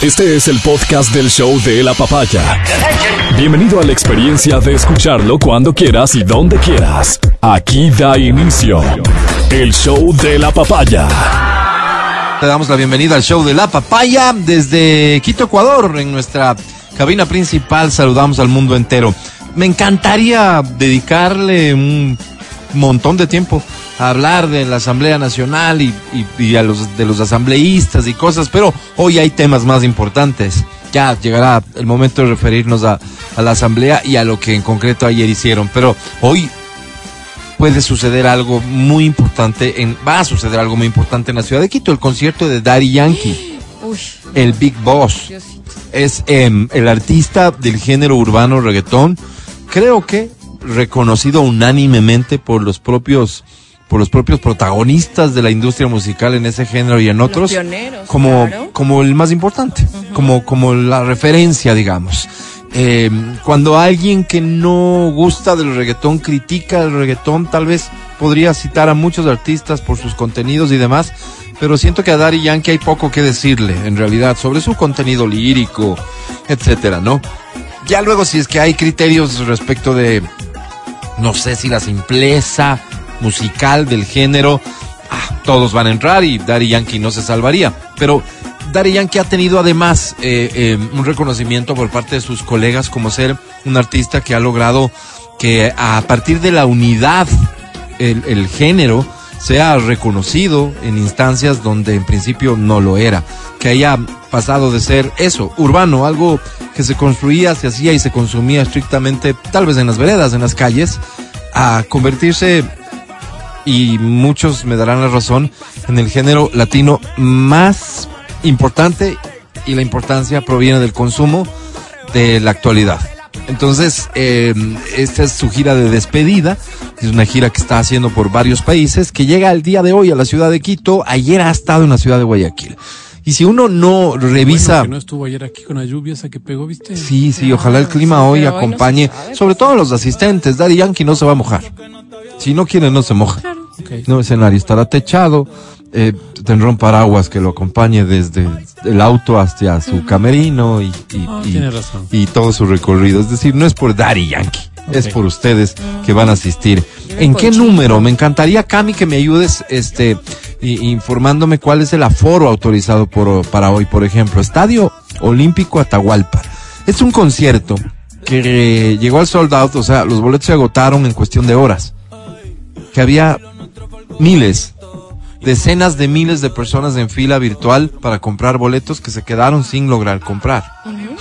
Este es el podcast del show de la papaya. Bienvenido a la experiencia de escucharlo cuando quieras y donde quieras. Aquí da inicio el show de la papaya. Le damos la bienvenida al show de la papaya desde Quito, Ecuador, en nuestra cabina principal. Saludamos al mundo entero. Me encantaría dedicarle un montón de tiempo a hablar de la Asamblea Nacional y, y, y, a los de los asambleístas y cosas, pero hoy hay temas más importantes. Ya llegará el momento de referirnos a, a la Asamblea y a lo que en concreto ayer hicieron, pero hoy puede suceder algo muy importante, en, va a suceder algo muy importante en la ciudad de Quito, el concierto de Daddy Yankee, Uy, el Big Boss. Diosito. Es em, el artista del género urbano reggaetón, creo que reconocido unánimemente por los propios por los propios protagonistas de la industria musical en ese género y en otros pioneros, como claro. como el más importante, como como la referencia, digamos. Eh, cuando alguien que no gusta del reggaetón critica el reggaetón, tal vez podría citar a muchos artistas por sus contenidos y demás, pero siento que a Daddy Yankee hay poco que decirle, en realidad, sobre su contenido lírico, etcétera, ¿no? Ya luego si es que hay criterios respecto de, no sé si la simpleza musical del género, ah, todos van a entrar y Daddy Yankee no se salvaría. Pero Daddy Yankee ha tenido además eh, eh, un reconocimiento por parte de sus colegas como ser un artista que ha logrado que a partir de la unidad, el, el género, sea reconocido en instancias donde en principio no lo era, que haya pasado de ser eso, urbano, algo que se construía, se hacía y se consumía estrictamente, tal vez en las veredas, en las calles, a convertirse, y muchos me darán la razón, en el género latino más importante y la importancia proviene del consumo de la actualidad. Entonces, eh, esta es su gira de despedida. Es una gira que está haciendo por varios países, que llega el día de hoy a la ciudad de Quito. Ayer ha estado en la ciudad de Guayaquil. Y si uno no revisa... Bueno, que no estuvo ayer aquí con la lluvia esa que pegó, ¿viste? Sí, sí, ojalá el clima sí, hoy pero hoy no se acompañe, sabe, sobre todo a los asistentes. Daddy Yankee no se va a mojar. Si no quiere, no se moja. No, escenario estará techado. Eh, tendrá un paraguas que lo acompañe desde el auto hasta su camerino y, y, Ah, y- tiene razón. y todo su recorrido. Es decir, no es por Daddy Yankee, es por ustedes que van a asistir. ¿En qué número? Me encantaría, Cami, que me ayudes este, informándome cuál es el aforo autorizado por, para hoy. Por ejemplo, Estadio Olímpico Atahualpa. Es un concierto que eh, llegó al sold out, o sea, los boletos se agotaron en cuestión de horas. Que había miles, decenas de miles de personas en fila virtual para comprar boletos que se quedaron sin lograr comprar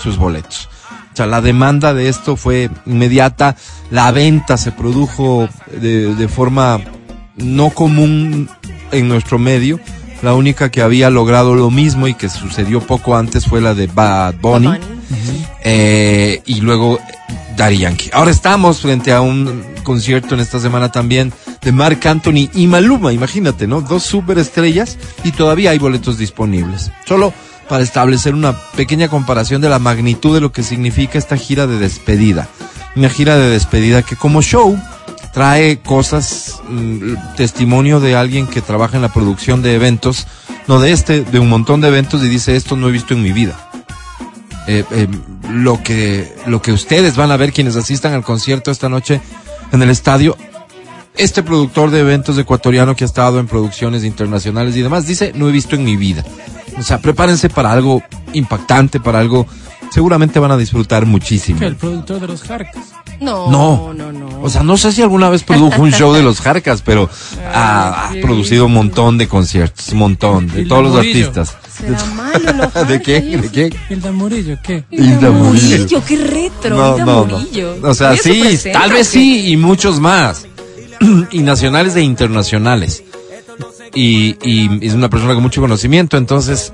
sus boletos. O sea, la demanda de esto fue inmediata, la venta se produjo de, de forma no común en nuestro medio. La única que había logrado lo mismo y que sucedió poco antes fue la de Bad Bunny. Bunny. Eh, y luego Daddy Yankee. Ahora estamos frente a un concierto en esta semana también de Mark Anthony y Maluma, imagínate, ¿no? Dos superestrellas y todavía hay boletos disponibles. Solo para establecer una pequeña comparación de la magnitud de lo que significa esta gira de despedida. Una gira de despedida que como show trae cosas, mm, testimonio de alguien que trabaja en la producción de eventos, no de este, de un montón de eventos y dice esto no he visto en mi vida eh, eh, lo que lo que ustedes van a ver quienes asistan al concierto esta noche en el estadio. Este productor de eventos ecuatoriano que ha estado en producciones internacionales y demás dice no he visto en mi vida. O sea, prepárense para algo impactante, para algo seguramente van a disfrutar muchísimo. El productor de los Jarcas. No, No. no, no, no. O sea, no sé si alguna vez produjo un show de los Jarcas, pero ha, ha Ay, producido un montón de conciertos, un montón, de todos los artistas. Será malo, lo ¿De qué? ¿De qué? Hilda Murillo, ¿qué? Hilda Murillo. Murillo, qué retro. No, Hilda no, no. Murillo. O sea, sí, tal vez sí, y muchos más. y nacionales e internacionales. Y, y es una persona con mucho conocimiento, entonces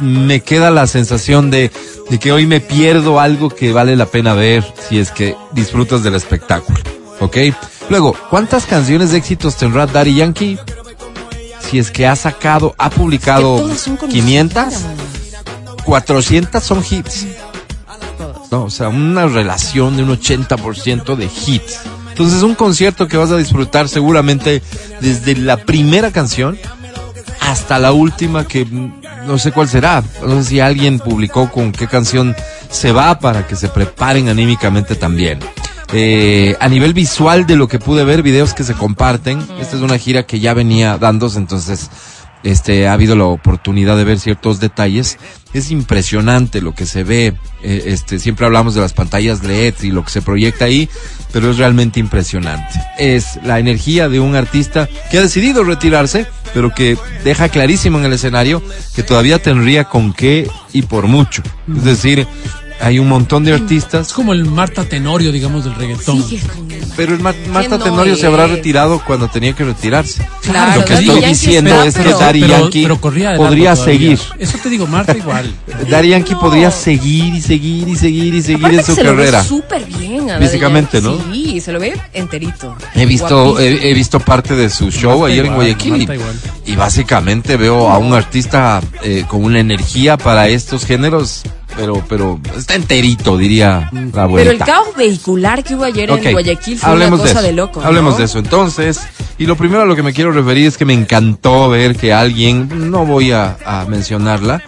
me queda la sensación de, de que hoy me pierdo algo que vale la pena ver si es que disfrutas del espectáculo. ¿Ok? Luego, ¿cuántas canciones de éxitos tendrá Daddy Yankee? Si es que ha sacado, ha publicado Que son conocidas. 500, 400 son hits. No, o sea, una relación de un 80% de hits. Entonces, un concierto que vas a disfrutar seguramente desde la primera canción hasta la última que no sé cuál será. No sé si alguien publicó con qué canción se va para que se preparen anímicamente también. Eh, a nivel visual de lo que pude ver, videos que se comparten. Esta es una gira que ya venía dándose, entonces este ha habido la oportunidad de ver ciertos detalles. Es impresionante lo que se ve. eh, este siempre hablamos de las pantallas LED y lo que se proyecta ahí, pero es realmente impresionante. Es la energía de un artista que ha decidido retirarse, pero que deja clarísimo en el escenario que todavía tendría con qué y por mucho. Es decir, hay un montón de Es artistas, como el Marta Tenorio, digamos, del reggaetón. El pero el Mar- Marta no Tenorio se habrá es? retirado cuando tenía que retirarse. Claro, Lo que estoy Yankee diciendo es que pero- Daddy pero, Yankee pero largo podría todavía. seguir. Eso te digo, Marta igual. Daddy Yankee No. podría seguir y seguir y seguir y seguir Aparte en su que se carrera. Lo ve súper bien. a Físicamente. ¿no? Sí, se lo ve enterito. He visto, he, he visto parte de su show Marta ayer en igual, Guayaquil y, y básicamente veo a un artista eh, con una energía para estos géneros, pero, pero está enterito, diría la abuelita. Pero el caos vehicular que hubo ayer en Guayaquil fue hablemos una cosa de, de, eso. loco. Hablemos ¿no? de eso. Entonces, y lo primero a lo que me quiero referir es que me encantó ver que alguien, no voy a, a mencionarla,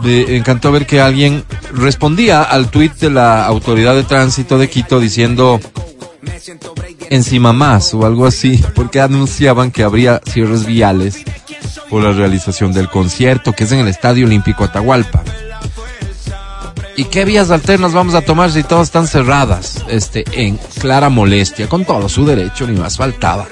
me encantó ver que alguien respondía al tuit de la autoridad de tránsito de Quito diciendo encima más o algo así, porque anunciaban que habría cierres viales por la realización del concierto, que es en el Estadio Olímpico Atahualpa. ¿Y qué vías alternas vamos a tomar si todas están cerradas? Este, en clara molestia, con todo su derecho, ni más faltaba.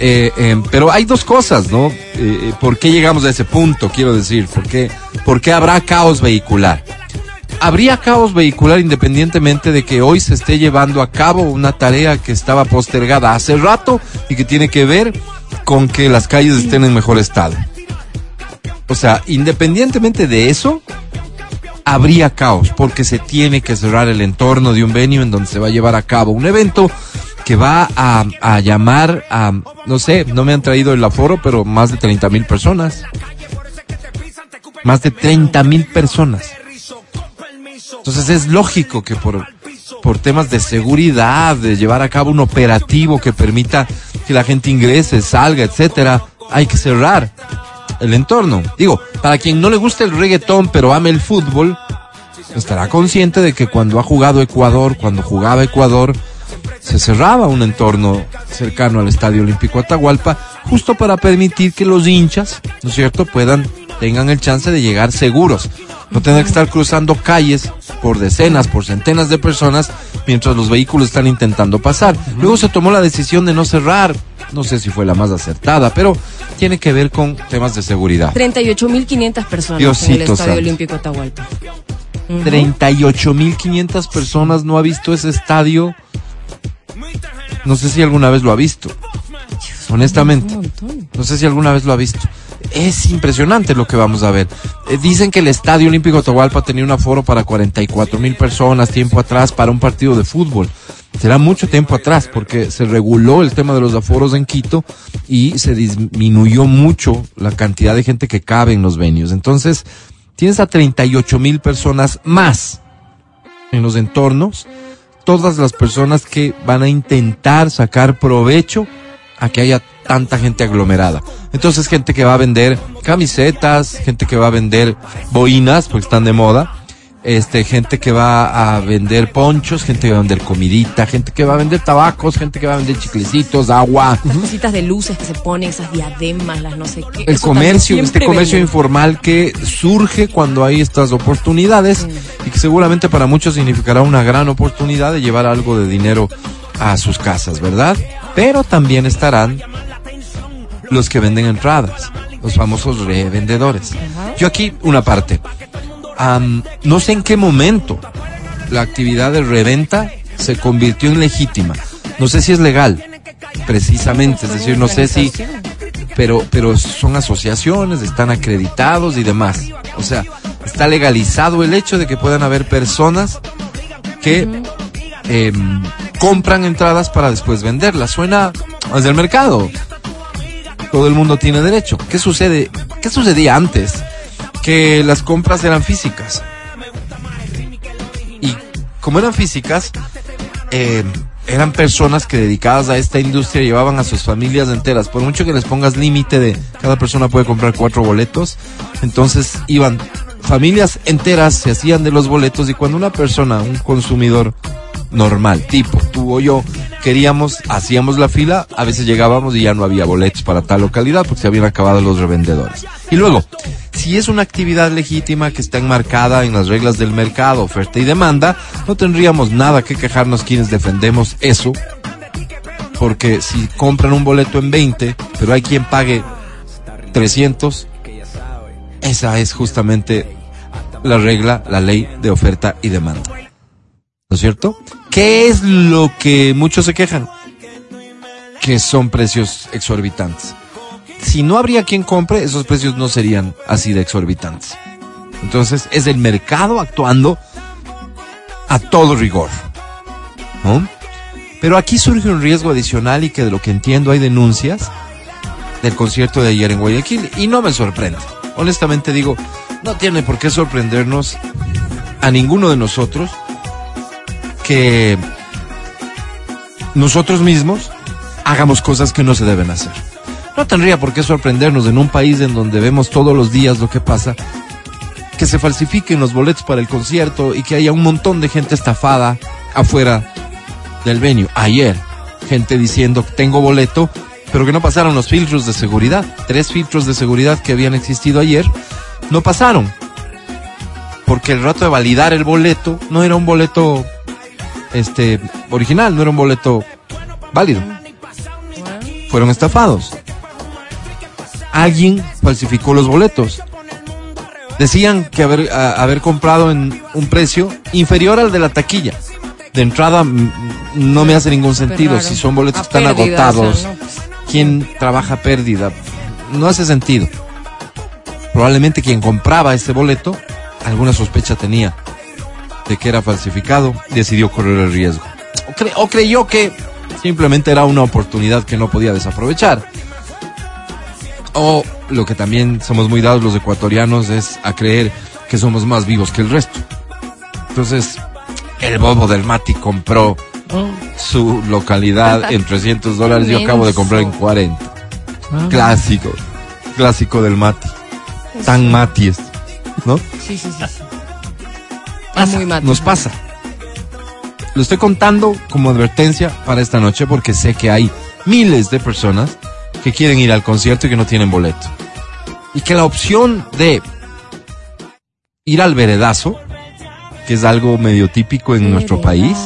Eh, eh, pero hay dos cosas, ¿no? Eh, ¿Por qué llegamos a ese punto? Quiero decir, ¿por qué, ¿por qué habrá caos vehicular? Habría caos vehicular independientemente de que hoy se esté llevando a cabo una tarea que estaba postergada hace rato y que tiene que ver con que las calles estén en mejor estado. O sea, independientemente de eso, habría caos porque se tiene que cerrar el entorno de un venue en donde se va a llevar a cabo un evento que va a, a llamar a, no sé, no me han traído el aforo, pero más de 30 mil personas. Más de 30 mil personas. Entonces es lógico que por, por temas de seguridad, de llevar a cabo un operativo que permita que la gente ingrese, salga, etcétera, hay que cerrar el entorno. Digo, para quien no le guste el reggaetón pero ame el fútbol, estará consciente de que cuando ha jugado Ecuador, cuando jugaba Ecuador, se cerraba un entorno cercano al Estadio Olímpico Atahualpa, justo para permitir que los hinchas, ¿no es cierto?, puedan, tengan el chance de llegar seguros. No tener que estar cruzando calles por decenas, por centenas de personas, mientras los vehículos están intentando pasar. Luego se tomó la decisión de no cerrar. No sé si fue la más acertada, pero tiene que ver con temas de seguridad. 38.500 personas en Diosito el Estadio santo. Olímpico Atahualpa. 38.500 personas no ha visto ese estadio. No sé si alguna vez lo ha visto. Honestamente. No sé si alguna vez lo ha visto. Es impresionante lo que vamos a ver. Eh, dicen que el Estadio Olímpico Atahualpa tenía un aforo para 44 mil personas tiempo atrás para un partido de fútbol. Será mucho tiempo atrás porque se reguló el tema de los aforos en Quito y se disminuyó mucho la cantidad de gente que cabe en los venues. Entonces, tienes a 38 mil personas más en los entornos, todas las personas que van a intentar sacar provecho a que haya tanta gente aglomerada. Entonces, gente que va a vender camisetas, gente que va a vender boinas, porque están de moda, este, gente que va a vender ponchos, gente que va a vender comidita, gente que va a vender tabacos, gente que va a vender chiclecitos, agua. Las cositas de luces que se ponen, esas diademas, las no sé qué. El Eso comercio, este comercio informal que surge cuando hay estas oportunidades y que seguramente para muchos significará una gran oportunidad de llevar algo de dinero a sus casas, ¿verdad? Pero también estarán los que venden entradas, los famosos revendedores. Yo aquí una parte. No sé en qué momento la actividad de reventa se convirtió en legítima. No sé si es legal, precisamente. Es decir, no sé si pero, pero son asociaciones, están acreditados y demás. O sea, está legalizado el hecho de que puedan haber personas que em, compran entradas para después venderlas. Suena desde el mercado. Todo el mundo tiene derecho. ¿Qué sucede? ¿Qué sucedía antes? Que las compras eran físicas. Y como eran físicas, em, eran personas que dedicadas a esta industria llevaban a sus familias enteras. Por mucho que les pongas límite de cada persona puede comprar cuatro boletos, entonces iban familias enteras, se hacían de los boletos y cuando una persona, un consumidor normal, tipo tú o yo, queríamos, hacíamos la fila, a veces llegábamos y ya no había boletos para tal localidad porque se habían acabado los revendedores. Y luego, si es una actividad legítima que está enmarcada en las reglas del mercado, oferta y demanda, no tendríamos nada que quejarnos quienes defendemos eso, porque si compran un boleto en 20, pero hay quien pague 300, esa es justamente la regla, la ley de oferta y demanda. ¿No es cierto? ¿Qué es lo que muchos se quejan? Que son precios exorbitantes. Si no habría quien compre, esos precios no serían así de exorbitantes. Entonces es el mercado actuando a todo rigor. ¿no? Pero aquí surge un riesgo adicional y que de lo que entiendo hay denuncias del concierto de ayer en Guayaquil y no me sorprende. Honestamente digo, no tiene por qué sorprendernos a ninguno de nosotros que nosotros mismos hagamos cosas que no se deben hacer. No tendría por qué sorprendernos en un país en donde vemos todos los días lo que pasa, que se falsifiquen los boletos para el concierto y que haya un montón de gente estafada afuera del venue. Ayer, gente diciendo tengo boleto, pero que no pasaron los filtros de seguridad. Tres filtros de seguridad que habían existido ayer no pasaron. Porque el rato de validar el boleto no era un boleto este original, no era un boleto válido. Fueron estafados. Alguien falsificó los boletos. Decían que haber, a- haber comprado en un precio inferior al de la taquilla. De entrada no me hace ningún sentido. Si son boletos están pérdida, o sea, agotados, no. ¿quién trabaja pérdida? No hace sentido. Probablemente quien compraba ese boleto, alguna sospecha tenía de que era falsificado, decidió correr el riesgo. O, cre- o creyó que simplemente era una oportunidad que no podía desaprovechar. O lo que también somos muy dados los ecuatorianos es a creer que somos más vivos que el resto. Entonces, el bobo del Mati compró Oh, su localidad en 300 dólares. Yo acabo de comprar en 40. ah. Clásico. Clásico del Mati. Tan Mati es. ¿No? Sí, sí, sí. Muy mate. Nos pasa. Lo estoy contando como advertencia para esta noche porque sé que hay miles de personas que quieren ir al concierto y que no tienen boleto. Y que la opción de ir al veredazo, que es algo medio típico en nuestro país,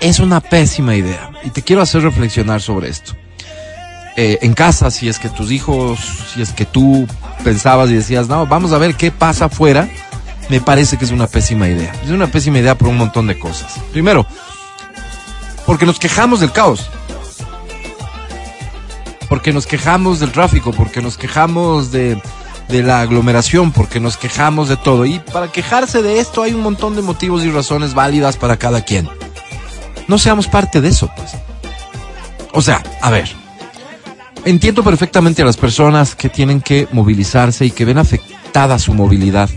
es una pésima idea. Y te quiero hacer reflexionar sobre esto. Eh, en casa, si es que tus hijos, si es que tú pensabas y decías, no, vamos a ver qué pasa afuera, me parece que es una pésima idea. Es una pésima idea por un montón de cosas. Primero, porque nos quejamos del caos. Porque nos quejamos del tráfico, porque nos quejamos de, de la aglomeración, porque nos quejamos de todo. Y para quejarse de esto hay un montón de motivos y razones válidas para cada quien. No seamos parte de eso, pues. O sea, a ver, entiendo perfectamente a las personas que tienen que movilizarse y que ven afectada su movilidad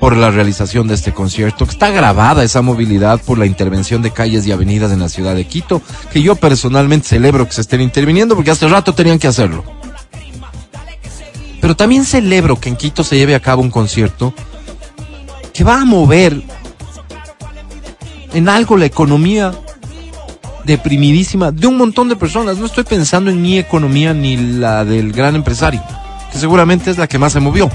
por la realización de este concierto. Está grabada esa movilidad por la intervención de calles y avenidas en la ciudad de Quito, que yo personalmente celebro que se estén interviniendo porque hace rato tenían que hacerlo. Pero también celebro que en Quito se lleve a cabo un concierto que va a mover en algo la economía deprimidísima de un montón de personas. No estoy pensando en mi economía ni la del gran empresario, que seguramente es la que más se movió.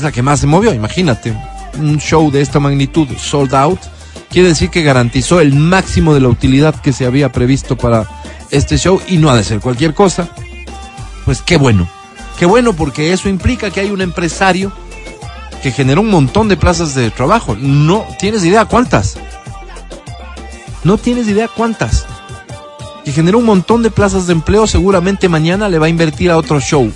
Es la que más se movió, imagínate. Un show de esta magnitud, sold out, quiere decir que garantizó el máximo de la utilidad que se había previsto para este show y no ha de ser cualquier cosa. Pues qué bueno. Qué bueno porque eso implica que hay un empresario que generó un montón de plazas de trabajo. No tienes idea cuántas. No tienes idea cuántas. Que generó un montón de plazas de empleo, seguramente mañana le va a invertir a otro show.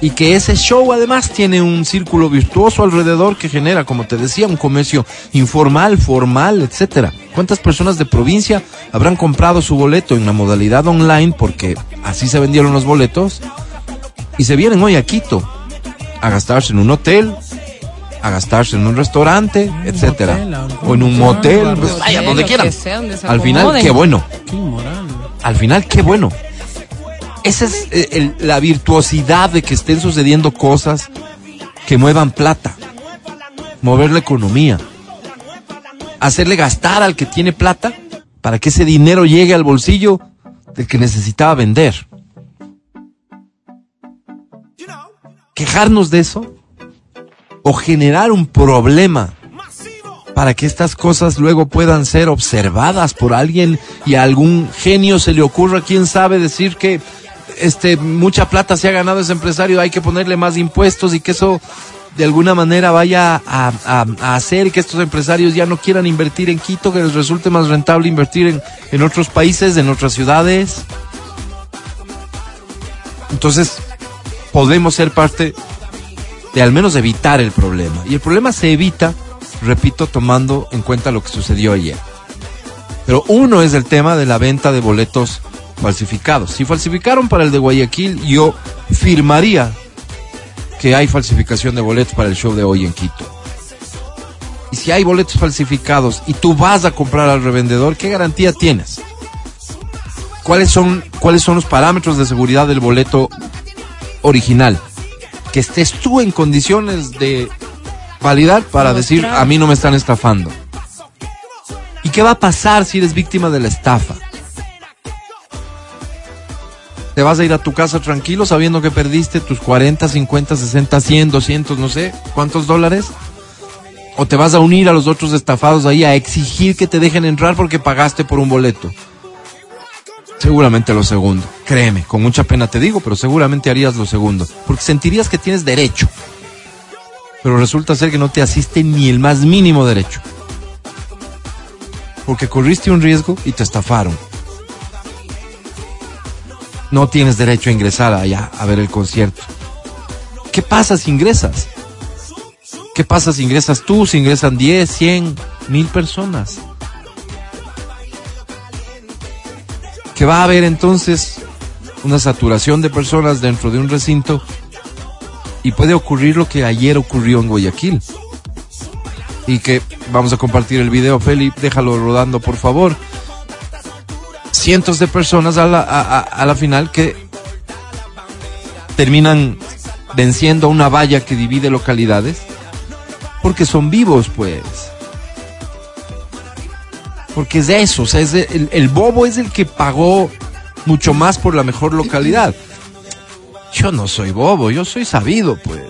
Y que ese show además tiene un círculo virtuoso alrededor que genera, como te decía, un comercio informal, formal, etcétera. ¿Cuántas personas de provincia habrán comprado su boleto en la modalidad online porque así se vendieron los boletos y se vienen hoy a Quito a gastarse en un hotel, a gastarse en un restaurante, etcétera, motel, algún o en un motel, motel, un pues, vaya donde quieran. sea, donde se Al final, qué bueno. Qué. Al final, qué bueno. Esa es eh, la virtuosidad de que estén sucediendo cosas que muevan plata, mover la economía, hacerle gastar al que tiene plata para que ese dinero llegue al bolsillo del que necesitaba vender. Quejarnos de eso o generar un problema para que estas cosas luego puedan ser observadas por alguien y a algún genio se le ocurra, quién sabe, decir que este mucha plata se ha ganado ese empresario, hay que ponerle más impuestos y que eso de alguna manera vaya a, a- a hacer que estos empresarios ya no quieran invertir en Quito, que les resulte más rentable invertir en, en otros países, en otras ciudades. Entonces, podemos ser parte de al menos evitar el problema. Y el problema se evita, repito, tomando en cuenta lo que sucedió ayer. Pero uno es el tema de la venta de boletos falsificados. Si falsificaron para el de Guayaquil, yo firmaría que hay falsificación de boletos para el show de hoy en Quito. Y si hay boletos falsificados y tú vas a comprar al revendedor, ¿qué garantía tienes? ¿Cuáles son, cuáles son los parámetros de seguridad del boleto original? Que estés tú en condiciones de validar para decir, a mí no me están estafando. ¿Y qué va a pasar si eres víctima de la estafa? ¿Te vas a ir a tu casa tranquilo sabiendo que perdiste tus 40, 50, 60, 100, 200, no sé, cuántos dólares? ¿O te vas a unir a los otros estafados ahí a exigir que te dejen entrar porque pagaste por un boleto? Seguramente lo segundo. Créeme, con mucha pena te digo, pero seguramente harías lo segundo. Porque sentirías que tienes derecho. Pero resulta ser que no te asiste ni el más mínimo derecho. Porque corriste un riesgo y te estafaron. No tienes derecho a ingresar allá a ver el concierto. ¿Qué pasa si ingresas? ¿Qué pasa si ingresas tú, si ingresan 10, 100, mil personas? que va a haber entonces una saturación de personas dentro de un recinto y puede ocurrir lo que ayer ocurrió en Guayaquil. Y que vamos a compartir el video, Feli, déjalo rodando por favor. Cientos de personas a la, a, la final que terminan venciendo una valla que divide localidades porque son vivos, pues porque es eso, o sea, es el, el bobo es el que pagó mucho más por la mejor localidad. Yo no soy bobo, yo soy sabido, pues.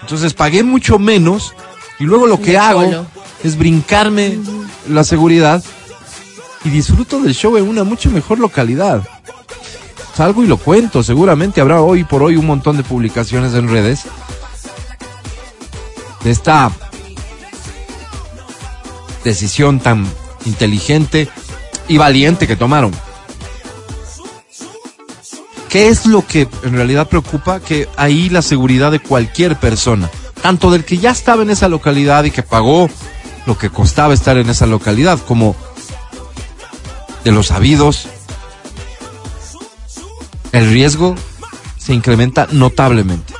Entonces pagué mucho menos y luego lo que De hago es brincarme la seguridad y disfruto del show en una mucho mejor localidad. Salgo y lo cuento, seguramente habrá hoy por hoy un montón de publicaciones en redes de esta decisión tan inteligente y valiente que tomaron. ¿Qué es lo que en realidad preocupa? Que ahí la seguridad de cualquier persona, tanto del que ya estaba en esa localidad y que pagó lo que costaba estar en esa localidad, como de los sabidos, el riesgo se incrementa notablemente.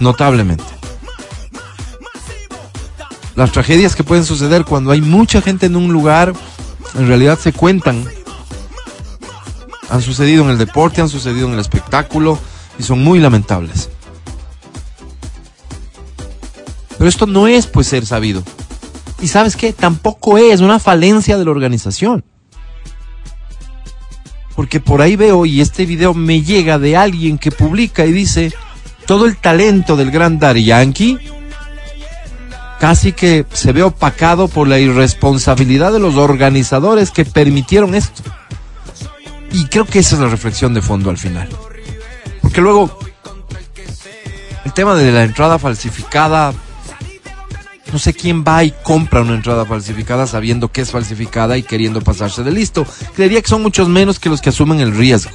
Notablemente las tragedias que pueden suceder cuando hay mucha gente en un lugar, en realidad se cuentan. Han sucedido en el deporte, han sucedido en el espectáculo y son muy lamentables. Pero esto no es pues ser sabido. Y sabes qué, tampoco es una falencia de la organización. Porque por ahí veo y este video me llega de alguien que publica y dice, todo el talento del gran Daddy Yankee casi que se ve opacado por la irresponsabilidad de los organizadores que permitieron esto. Y creo que esa es la reflexión de fondo al final. Porque luego, el tema de la entrada falsificada, no sé quién va y compra una entrada falsificada sabiendo que es falsificada y queriendo pasarse de listo. Creería que son muchos menos que los que asumen el riesgo.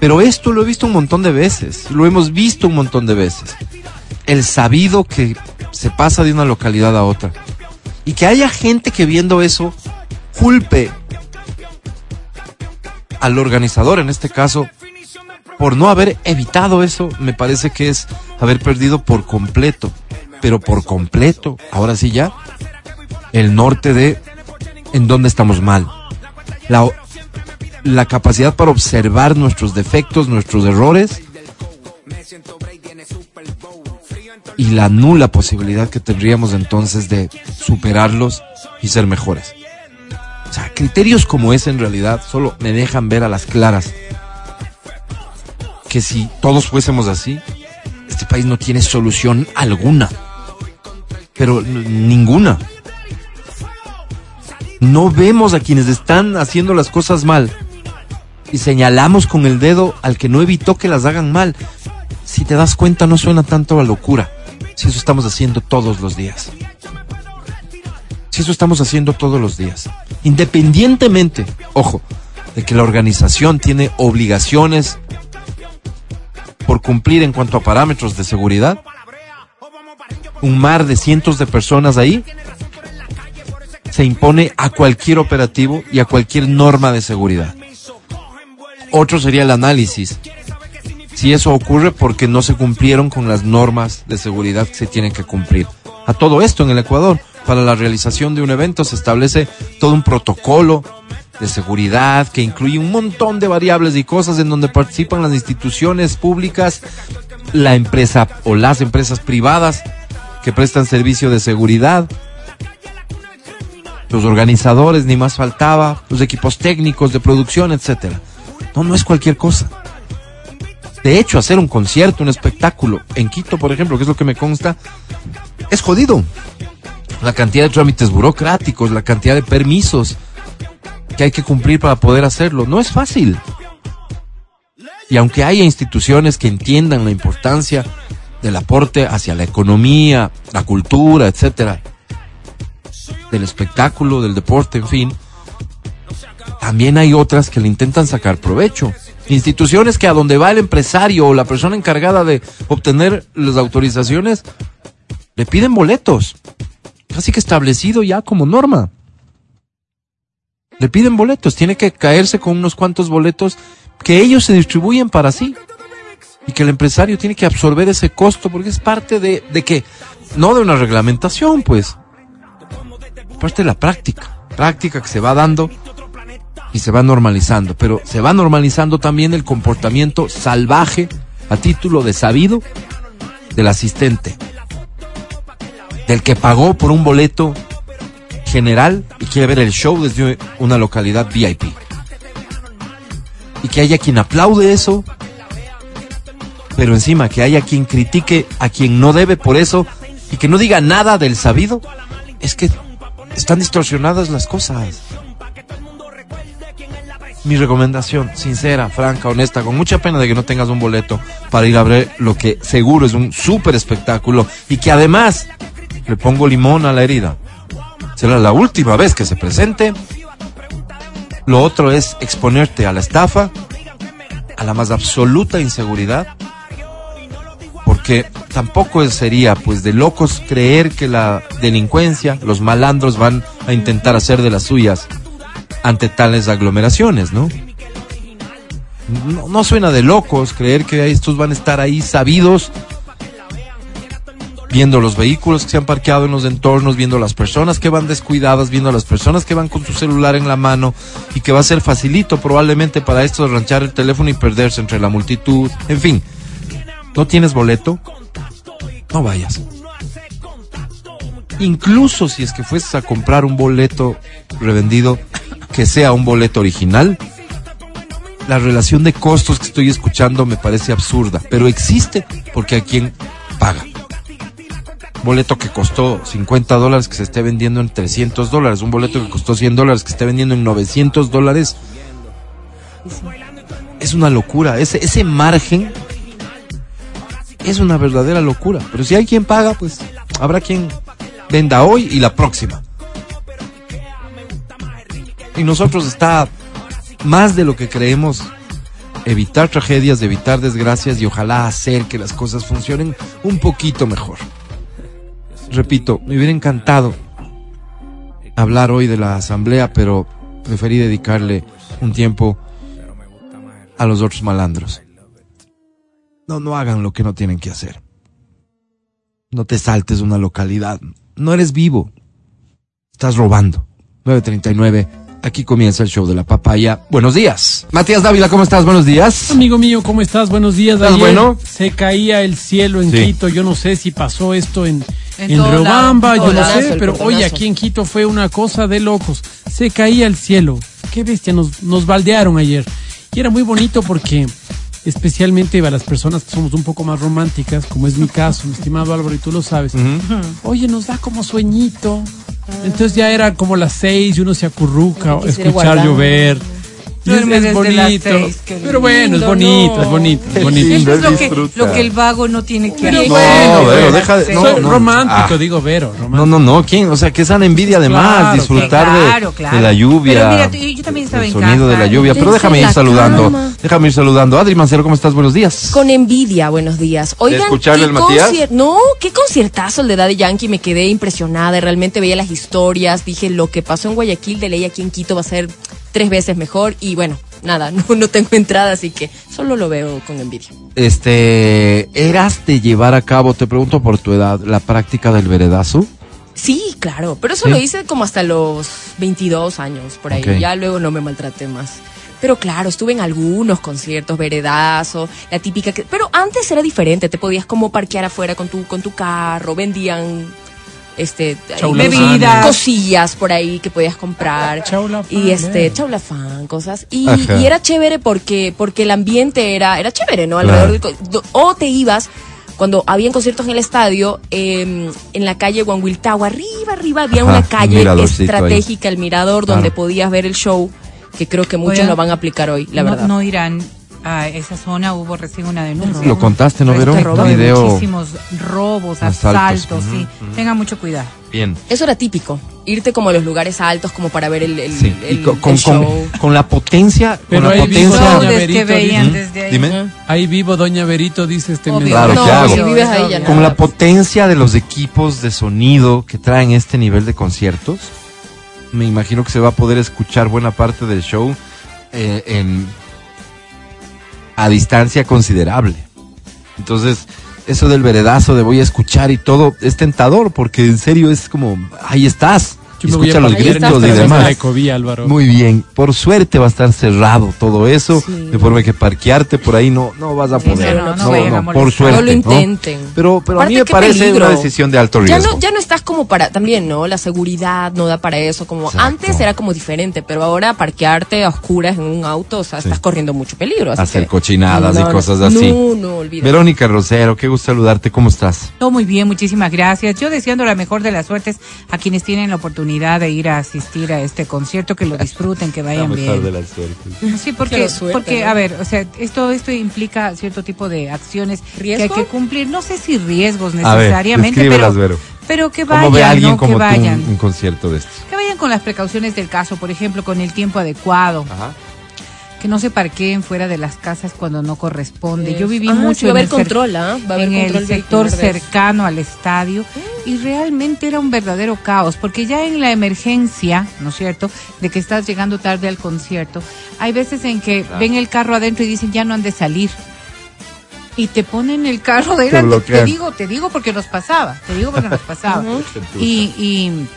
Pero esto lo he visto un montón de veces, lo hemos visto un montón de veces. El sabido que se pasa de una localidad a otra. Y que haya gente que viendo eso culpe al organizador, en este caso, por no haber evitado eso, me parece que es haber perdido por completo pero por completo, ahora sí ya, el norte de en dónde estamos mal. La, capacidad para observar nuestros defectos, nuestros errores y la nula posibilidad que tendríamos entonces de superarlos y ser mejores. O sea, criterios como ese en realidad solo me dejan ver a las claras que si todos fuésemos así, este país no tiene solución alguna. Pero ninguna. No vemos a quienes están haciendo las cosas mal y señalamos con el dedo al que no evitó que las hagan mal. Si te das cuenta, no suena tanto a locura. Si eso estamos haciendo todos los días. Si eso estamos haciendo todos los días. Independientemente, ojo, de que la organización tiene obligaciones por cumplir en cuanto a parámetros de seguridad, un mar de cientos de personas ahí se impone a cualquier operativo y a cualquier norma de seguridad. Otro sería el análisis. Si eso ocurre porque no se cumplieron con las normas de seguridad que se tienen que cumplir. A todo esto en el Ecuador, para la realización de un evento se establece todo un protocolo de seguridad que incluye un montón de variables y cosas en donde participan las instituciones públicas, la empresa o las empresas privadas que prestan servicio de seguridad, los organizadores, ni más faltaba, los equipos técnicos de producción, etcétera. No, no es cualquier cosa. De hecho, hacer un concierto, un espectáculo en Quito, por ejemplo, que es lo que me consta, es jodido. La cantidad de trámites burocráticos, la cantidad de permisos que hay que cumplir para poder hacerlo, no es fácil. Y aunque haya instituciones que entiendan la importancia del aporte hacia la economía, la cultura, etcétera, del espectáculo, del deporte, en fin, también hay otras que le intentan sacar provecho. Instituciones que a donde va el empresario o la persona encargada de obtener las autorizaciones, le piden boletos. Casi que establecido ya como norma. Le piden boletos, tiene que caerse con unos cuantos boletos que ellos se distribuyen para sí. Y que el empresario tiene que absorber ese costo porque es parte de, de que, no de una reglamentación, pues. Parte de la práctica. Práctica que se va dando y se va normalizando. Pero se va normalizando también el comportamiento salvaje a título de sabido del asistente. Del que pagó por un boleto general y quiere ver el show desde una localidad VIP. Y que haya quien aplaude eso, pero encima que haya quien critique a quien no debe por eso y que no diga nada del sabido, es que están distorsionadas las cosas. Mi recomendación, sincera, franca, honesta, con mucha pena de que no tengas un boleto para ir a ver lo que seguro es un súper espectáculo y que además le pongo limón a la herida. Será la última vez que se presente. Lo otro es exponerte a la estafa, a la más absoluta inseguridad, porque tampoco sería pues de locos creer que la delincuencia, los malandros van a intentar hacer de las suyas ante tales aglomeraciones, ¿no? No, no suena de locos creer que estos van a estar ahí sabidos viendo los vehículos que se han parqueado en los entornos, viendo las personas que van descuidadas, viendo las personas que van con su celular en la mano y que va a ser facilito probablemente para estos ranchar el teléfono y perderse entre la multitud. En fin, ¿no tienes boleto? No vayas. Incluso si es que fueses a comprar un boleto revendido, que sea un boleto original, la relación de costos que estoy escuchando me parece absurda, pero existe porque a quien paga boleto que costó 50 dólares que se esté vendiendo en 300 dólares, un boleto que costó 100 dólares que esté vendiendo en 900 dólares. Es una locura, ese, ese margen es una verdadera locura. Pero si hay quien paga, pues habrá quien venda hoy y la próxima. Y nosotros está más de lo que creemos evitar tragedias, evitar desgracias y ojalá hacer que las cosas funcionen un poquito mejor repito, me hubiera encantado hablar hoy de la asamblea, pero preferí dedicarle un tiempo a los otros malandros. No, no hagan lo que no tienen que hacer. No te saltes una localidad. No eres vivo. Estás robando. 939. Aquí comienza el show de la papaya. Buenos días. Matías Dávila, ¿cómo estás? Buenos días. Amigo mío, ¿cómo estás? Buenos días. ¿Estás Ayer bueno? Se caía el cielo en Sí. Quito. Yo no sé si pasó esto en, En en Riobamba, yo no sé, pero hoy aquí en Quito fue una cosa de locos. Se caía el cielo. Qué bestia, nos, nos baldearon ayer. Y era muy bonito porque, especialmente para las personas que somos un poco más románticas, como es mi caso, mi estimado Álvaro, y tú lo sabes, oye, nos da como sueñito. Entonces ya era como las seis y uno se acurruca, escuchar guardar. llover. Es, Duerme es desde bonito. las seis, qué pero bueno, es bonito, no. es bonito, es Qué bonito. lindo. Eso es lo que, disfruta. lo que el vago no tiene que Pero hacer. bueno, Vero, deja de- no, Soy no. romántico, Ah. digo Vero, romántico. No, no, no. ¿Quién? O sea, que esa envidia además. Claro, disfrutar de- claro, claro. de, la lluvia. Pero mira, tú- yo también estaba el en sonido casa. de la lluvia. Pero déjame ir la saludando. cama. Déjame ir saludando. Adri Mancero, ¿cómo estás? Buenos días. Con envidia, buenos días. Oigan, escucharle ¿qué el Matías? No, qué conciertazo el de Daddy Yankee. Me quedé impresionada. Realmente veía las historias. Dije, lo que pasó en Guayaquil de ley aquí en Quito va a ser tres veces mejor. Y bueno, nada, no, no tengo entrada, así que solo lo veo con envidia. Este, ¿eras de llevar a cabo, te pregunto por tu edad, la práctica del veredazo? Sí, claro, pero eso Sí. lo hice como hasta los 22 años, por ahí. Ya luego no me maltraté más. Pero claro, estuve en algunos conciertos, veredazo, la típica que... Pero antes era diferente, te podías como parquear afuera con tu, con tu carro, vendían este. Bebidas. cosillas por ahí que podías comprar Chaulafán, y este eh. chaulafán cosas y, era chévere porque porque el ambiente era era chévere no Claro. alrededor del do- o te ibas cuando habían conciertos en el estadio eh, en la calle Huanhuiltao arriba arriba había Ajá, una un calle ahí. estratégica el mirador donde Claro. podías ver el show que creo que muchos lo van a aplicar hoy la no, verdad no irán a esa zona, hubo recién una denuncia. Lo contaste, ¿no, Vero? Un de video. Muchísimos robos, Asaltos. asaltos, sí. Tengan mucho cuidado. Bien. eso era típico irte como a los lugares altos como para ver el, el, Sí. el- y con, el con, show con- con la potencia, Pero con la potencia. Doña que veían dice. desde ahí. Dime. Ahí vivo, Doña Verito, dice este Obvio. mensaje. Claro, no, ¿qué hago? si vives Es ahí ya obvio. no. Con la potencia de los equipos de sonido que traen este nivel de conciertos, me imagino que se va a poder escuchar buena parte del show eh, en, a distancia considerable. Entonces, eso del veredazo de voy a escuchar y todo es tentador porque en serio es como, ahí estás. Yo me voy a Escucha los gritos y demás. la Ecovía, Álvaro. Muy bien. Por suerte va a estar cerrado todo eso, Sí. de forma que parquearte por ahí no, no vas a Sí, poder. no, no, no vayan a por suerte. No lo intenten. Pero, pero a mí Aparte, me parece peligro. una decisión de alto Ya riesgo. no, ya no estás como para, también, ¿no? La seguridad no da para eso. Como Exacto. antes era como diferente, pero ahora parquearte a oscuras en un auto, o sea, Sí. estás corriendo mucho peligro. así Hacer que- cochinadas y No, no, cosas así. No, no, olvídate. Verónica Rosero, qué gusto saludarte. ¿Cómo estás? Todo muy bien, muchísimas gracias. Yo deseando la mejor de las suertes a quienes tienen la oportunidad de ir a asistir a este concierto, que lo disfruten, que vayan bien. la suerte. Sí, porque, suerte, porque ¿no? a ver, o sea, esto, esto implica cierto tipo de acciones que hay ¿Riesgo? que cumplir. No sé si riesgos A ver, necesariamente, pero, Vero. pero que ¿Cómo ve vayan, alguien ¿no? como que tú vayan. un, un concierto de estos? Que vayan con las precauciones del caso, por ejemplo, con el tiempo adecuado, Ajá. Que no se parqueen fuera de las casas cuando no corresponde. Yo viví Ah, mucho sí, va a en haber el control, ¿ah? Va a haber en control el sector cercano al estadio y realmente era un verdadero caos porque ya en la emergencia, ¿no es cierto?, de que estás llegando tarde al concierto, hay veces en que ven el carro adentro y dicen ya no han de salir. Y te ponen el carro delante, te, bloquean. digo, te digo porque nos pasaba, te digo porque nos pasaba. Y, y,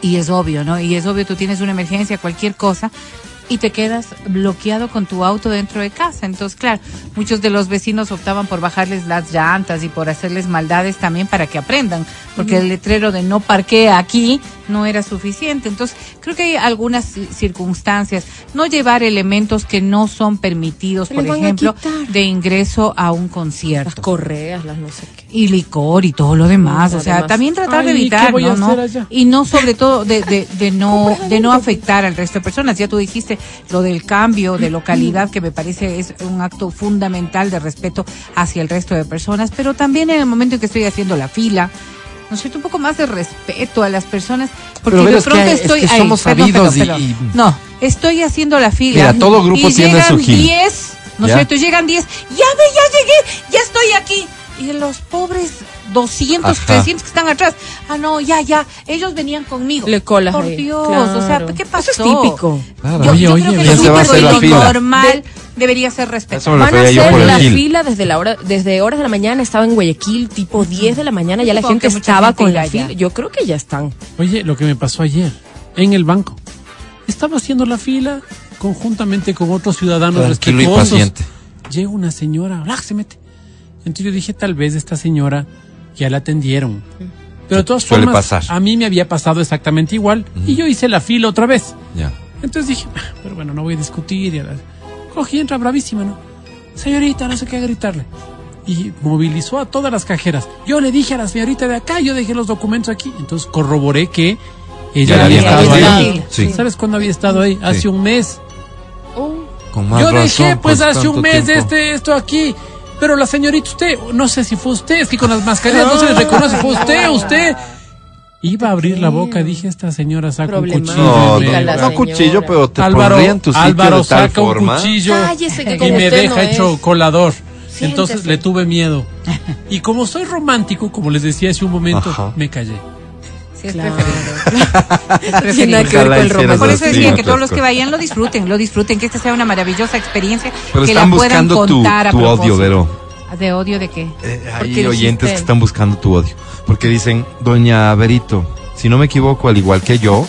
y es obvio, ¿no? Y es obvio, tú tienes una emergencia, cualquier cosa, y te quedas bloqueado con tu auto dentro de casa. Entonces, claro, muchos de los vecinos optaban por bajarles las llantas y por hacerles maldades también para que aprendan, porque el letrero de no parquea aquí no era suficiente. Entonces, creo que hay algunas ci- circunstancias. No llevar elementos que no son permitidos, por ejemplo, de ingreso a un Las concierto. correas, las no sé qué. Y licor y todo lo demás, o sea, Además. también tratar de Ay, ¿qué evitar, ¿no? ¿no? Y no sobre todo de, de, de no de no afectar al resto de personas. Ya tú dijiste lo del cambio de localidad que me parece es un acto fundamental de respeto hacia el resto de personas, pero también en el momento en que estoy haciendo la fila, ¿no es cierto? Un poco más de respeto a las personas, porque Pero, de es que pronto hay- es estoy que ahí, somos perdón, sabidos perdón, y- perdón. No, estoy haciendo la fila. Mira, todo grupo y tiene llegan su gil. 10, ¿no es cierto? Llegan 10. Ya ve, ya llegué, ya estoy aquí. Y los pobres 200, Ajá. 300 que están atrás. Ah, no, ya, ya. Ellos venían conmigo. Le colas Por ahí, Dios, claro. o sea, ¿qué pasó? Eso es típico. Claro. Yo, Oye, yo oye, creo que es normal debería ser respetado. Van a hacer la Gil. fila desde la hora, desde horas de la mañana estaba en Guayaquil, tipo 10 de la mañana, ya la gente estaba gente con la ya. fila. Yo creo que ya están. Oye, lo que me pasó ayer en el banco. Estaba haciendo la fila conjuntamente con otros ciudadanos Tranquilo y paciente. Llega una señora, ¡ah! se mete. Entonces yo dije, tal vez esta señora ya la atendieron. Pero de todas Suele formas, pasar. a mí me había pasado exactamente igual. Y yo hice la fila otra vez. Ya. Entonces dije, "Ah, pero bueno, no voy a discutir. Y a la... Cogí, entra bravísima, ¿no? Señorita, no sé qué gritarle. Y movilizó a todas las cajeras. Yo le dije a la señorita de acá, yo dejé los documentos aquí. Entonces corroboré que ella Ya había había estado ahí. Sí. ¿Sabes cuándo había estado ahí? Hace Sí. un mes. Con más yo razón, dejé pues hace tanto un mes tiempo. este esto aquí. Pero la señorita, usted, no sé si fue usted, es que con las mascarillas no se le reconoce, fue usted, usted. Iba a abrir la boca, dije, esta señora saca un Problemática cuchillo. No, no, cuchillo, pero te Álvaro, pondría en tu sitio Álvaro de tal saca un forma. cuchillo Cállese, que y con me usted deja no es. hecho colador. Entonces Siéntese. le tuve miedo. Y como soy romántico, como les decía hace un momento, Ajá. me callé. Sí, es Claro. preferible. Que ver con el romance. Por eso decía que todos los que vayan lo disfruten, lo disfruten, que esta sea una maravillosa experiencia, Pero que la puedan buscando tu, contar a odio. Vero. ¿De odio de qué? Eh, ¿Por hay qué oyentes dijiste? que están buscando tu odio. Porque dicen, doña Verito, si no me equivoco, al igual que yo,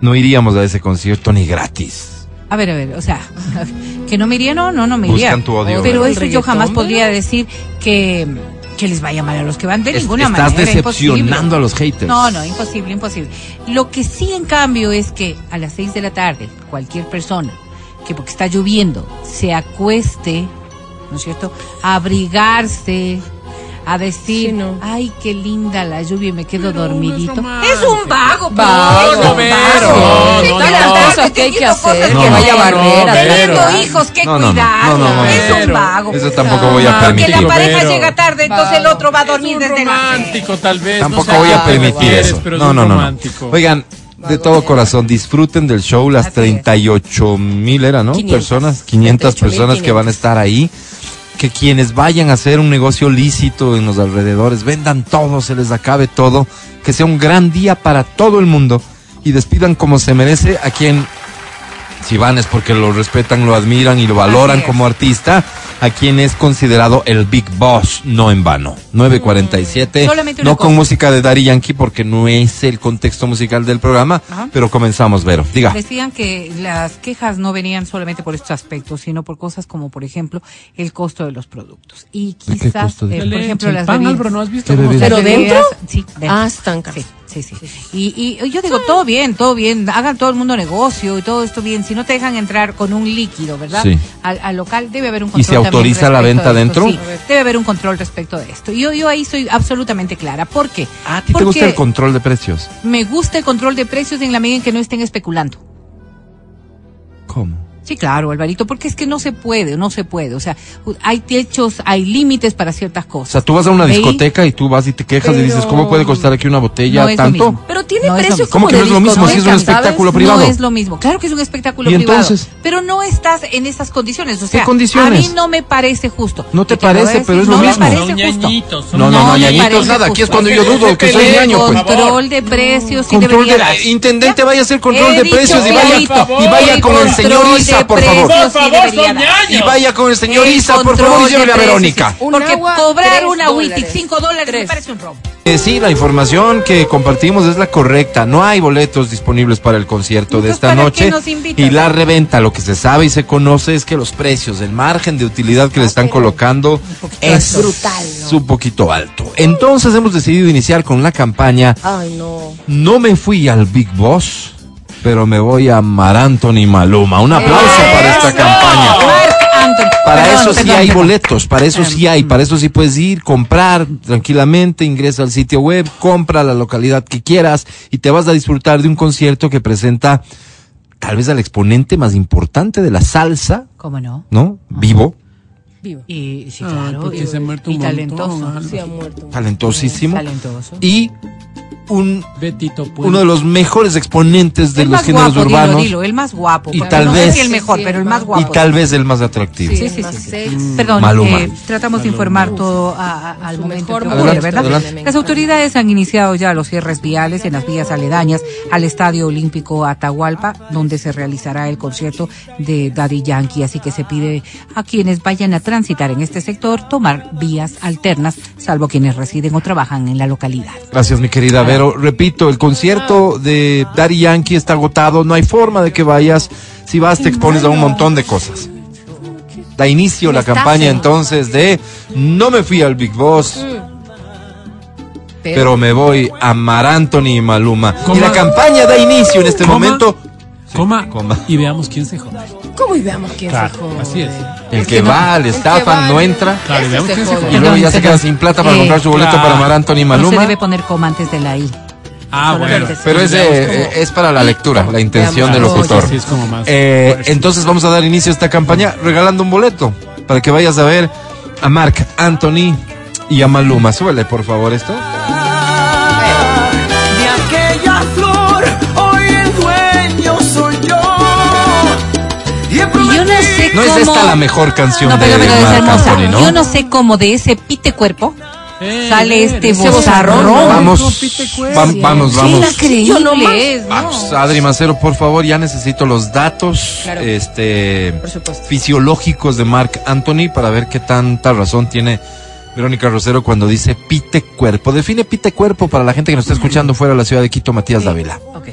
no iríamos a ese concierto ni gratis. A ver, a ver, o sea, que no me iría, no, no, no me iría. Buscan tu odio, Pero eso yo jamás podría decir que, que les vaya mal a los que van de Es- ninguna estás manera. decepcionando imposible. a los haters. No, no, imposible, imposible. Lo que sí, en cambio, es que a las seis de la tarde, cualquier persona que porque está lloviendo se acueste, ¿no es cierto?, a abrigarse, a decir, Sí, no. ay, qué linda la lluvia y me quedo Pero dormidito. Es un vago, pues, Vago, no, no, no. Cosas que hay que hacer, que que vaya a barrer, no, Teniendo hijos, qué No, no, no, cuidado. no, no, no, es un vago. Eso tampoco voy a No, Porque permitir. la pareja llega tarde, entonces el otro va a dormir Es un desde seis. romántico, tal vez. Tampoco voy a permitir eso. No, no, no. Oigan, de todo corazón, disfruten del show, las Así es. 38 mil era, ¿no? 500. Personas, 500 personas que van a 38,500. estar ahí. Que quienes vayan a hacer un negocio lícito en los alrededores, vendan todo, se les acabe todo, que sea un gran día para todo el mundo y despidan como se merece a quien, si van es porque lo respetan, lo admiran y lo valoran como artista, a quien es considerado el Big Boss, no en vano. 947, Solamente una no con música de Daddy Yankee porque no es el contexto musical del programa, Ajá. pero comenzamos, Vero. Diga. Decían que las quejas no venían solamente por estos aspectos, sino por cosas como, por ejemplo, el costo de los productos. Y ¿De qué quizás, costo de- eh, por ejemplo, las pan, bebidas. Álvaro, ¿no has visto. ¿Pero dentro? Sí, dentro. Ah, están. Sí, sí, sí. Y, y yo digo, todo bien, todo bien, hagan todo el mundo negocio y todo esto bien. Si no te dejan entrar con un líquido, ¿verdad? Sí. Al, al local debe haber un ¿Y control. se también autoriza la venta de dentro? Sí, debe haber un control respecto de esto. Yo, yo ahí soy absolutamente clara. ¿Por qué? ¿A ti te Porque gusta el control de precios? me gusta el control de precios en la medida en que no estén especulando. ¿Cómo? Sí, claro, Alvarito, porque es que no se puede, no se puede. O sea, hay techos, hay límites para ciertas O cosas. sea, tú vas a una discoteca y tú vas y te quejas y dices, ¿cómo puede costar aquí una botella No es lo tanto? mismo. Pero tiene No mismo. como ¿Cómo que no es lo mismo? Si es un espectáculo privado. No es lo mismo. Claro que es un espectáculo ¿Y privado. entonces? Pero no estás en esas condiciones. O sea, condiciones? a mí no me parece justo. No te Y parece, pero es lo no mismo. me Son parece justo. No, no, no, me ñañitos nada. Aquí es cuando yo dudo que soy ñaño, control de precios darse. intendente, ¿Ya? vaya a hacer control de precios y vaya- y con el señor control Isa, por favor. Por. Y vaya con el señor El Isa, por favor, y llévele a Verónica. Porque agua, cobrar una Witty dólares. 5 dólares me parece un robo. Eh, sí, la información que compartimos es la correcta. No hay boletos disponibles para el concierto de esta ¿para noche. qué nos invitan? Y la reventa, lo que se sabe y se conoce es que los precios, el margen de utilidad que le están colocando es brutal, ¿no? un poquito alto. Entonces hemos decidido iniciar con la campaña Ay, no. No me fui al Big Boss, pero me voy a Mar Anthony Maluma. Un aplauso para esta campaña. Para Perdón, eso sí perdón, hay perdón. boletos, para eso sí hay, para eso sí puedes ir, comprar tranquilamente, ingresa al sitio web, compra la localidad que quieras y te vas a disfrutar de un concierto que presenta tal vez al exponente más importante de la salsa, ¿Cómo no? ¿no? Vivo, Vivo. Y sí, Ah, claro. porque y, se ha muerto y un montón, talentoso. Sí, ha muerto. talentosísimo. Talentoso. Y un, Betito Puente. uno de los mejores exponentes de el los géneros guapo, dilo, urbanos dilo, el más guapo. Y tal no vez- sé si el mejor, Sí, pero el más el y guapo. tal vez el más atractivo. Sí, sí, sí, sí. sexy. Perdón, Maluma. eh, tratamos de informar todo a- a- al Su momento mejor que ¿verdad? Adelante. Las autoridades han iniciado ya los cierres viales en las vías aledañas al Estadio Olímpico Atahualpa, donde se realizará el concierto de Daddy Yankee. Así que se pide a quienes vayan a transitar en este sector tomar vías alternas, salvo quienes residen o trabajan en la localidad. Gracias, mi querida Vero. Repito, el concierto de Daddy Yankee está agotado. No hay forma de que vayas. Si vas, te expones a un montón de cosas. Da inicio la campaña en- entonces de No me fui al Big Boss, pero me voy a Mar Anthony y Maluma. Y la campaña da inicio en este Coma. Coma, coma. y veamos quién se jode. ¿Cómo y veamos quién Claro, se jode? así es. El que va, le va, no entra. Claro, ese veamos se quién se jode. Y luego ya se queda sin plata para Eh, comprar su boleto claro. para Mar Anthony y No se Maluma. debe poner coma antes de la I. Ah, bueno. Pero es, de- eh, es para la lectura, la intención del locutor. Sí, es como más Eh, entonces vamos a dar inicio a esta campaña regalando un boleto para que vayas a ver a Mark Anthony y a Maluma. Súbele, por favor, esto. Sé No cómo... es esta la mejor canción No, de pero, pero es Marc hermosa. Anthony, ¿no? Yo no sé cómo de ese pite cuerpo Eh, sale eh, este bozarrón. Vamos, vam- vamos, vamos. increíble. Vamos, Adri Mancero, por favor, ya necesito los datos Claro. este, fisiológicos de Mark Anthony para ver qué tanta razón tiene Verónica Rosero cuando dice pite cuerpo. Define pite cuerpo para la gente que nos está escuchando fuera de la ciudad de Quito, Matías Dávila. Ok.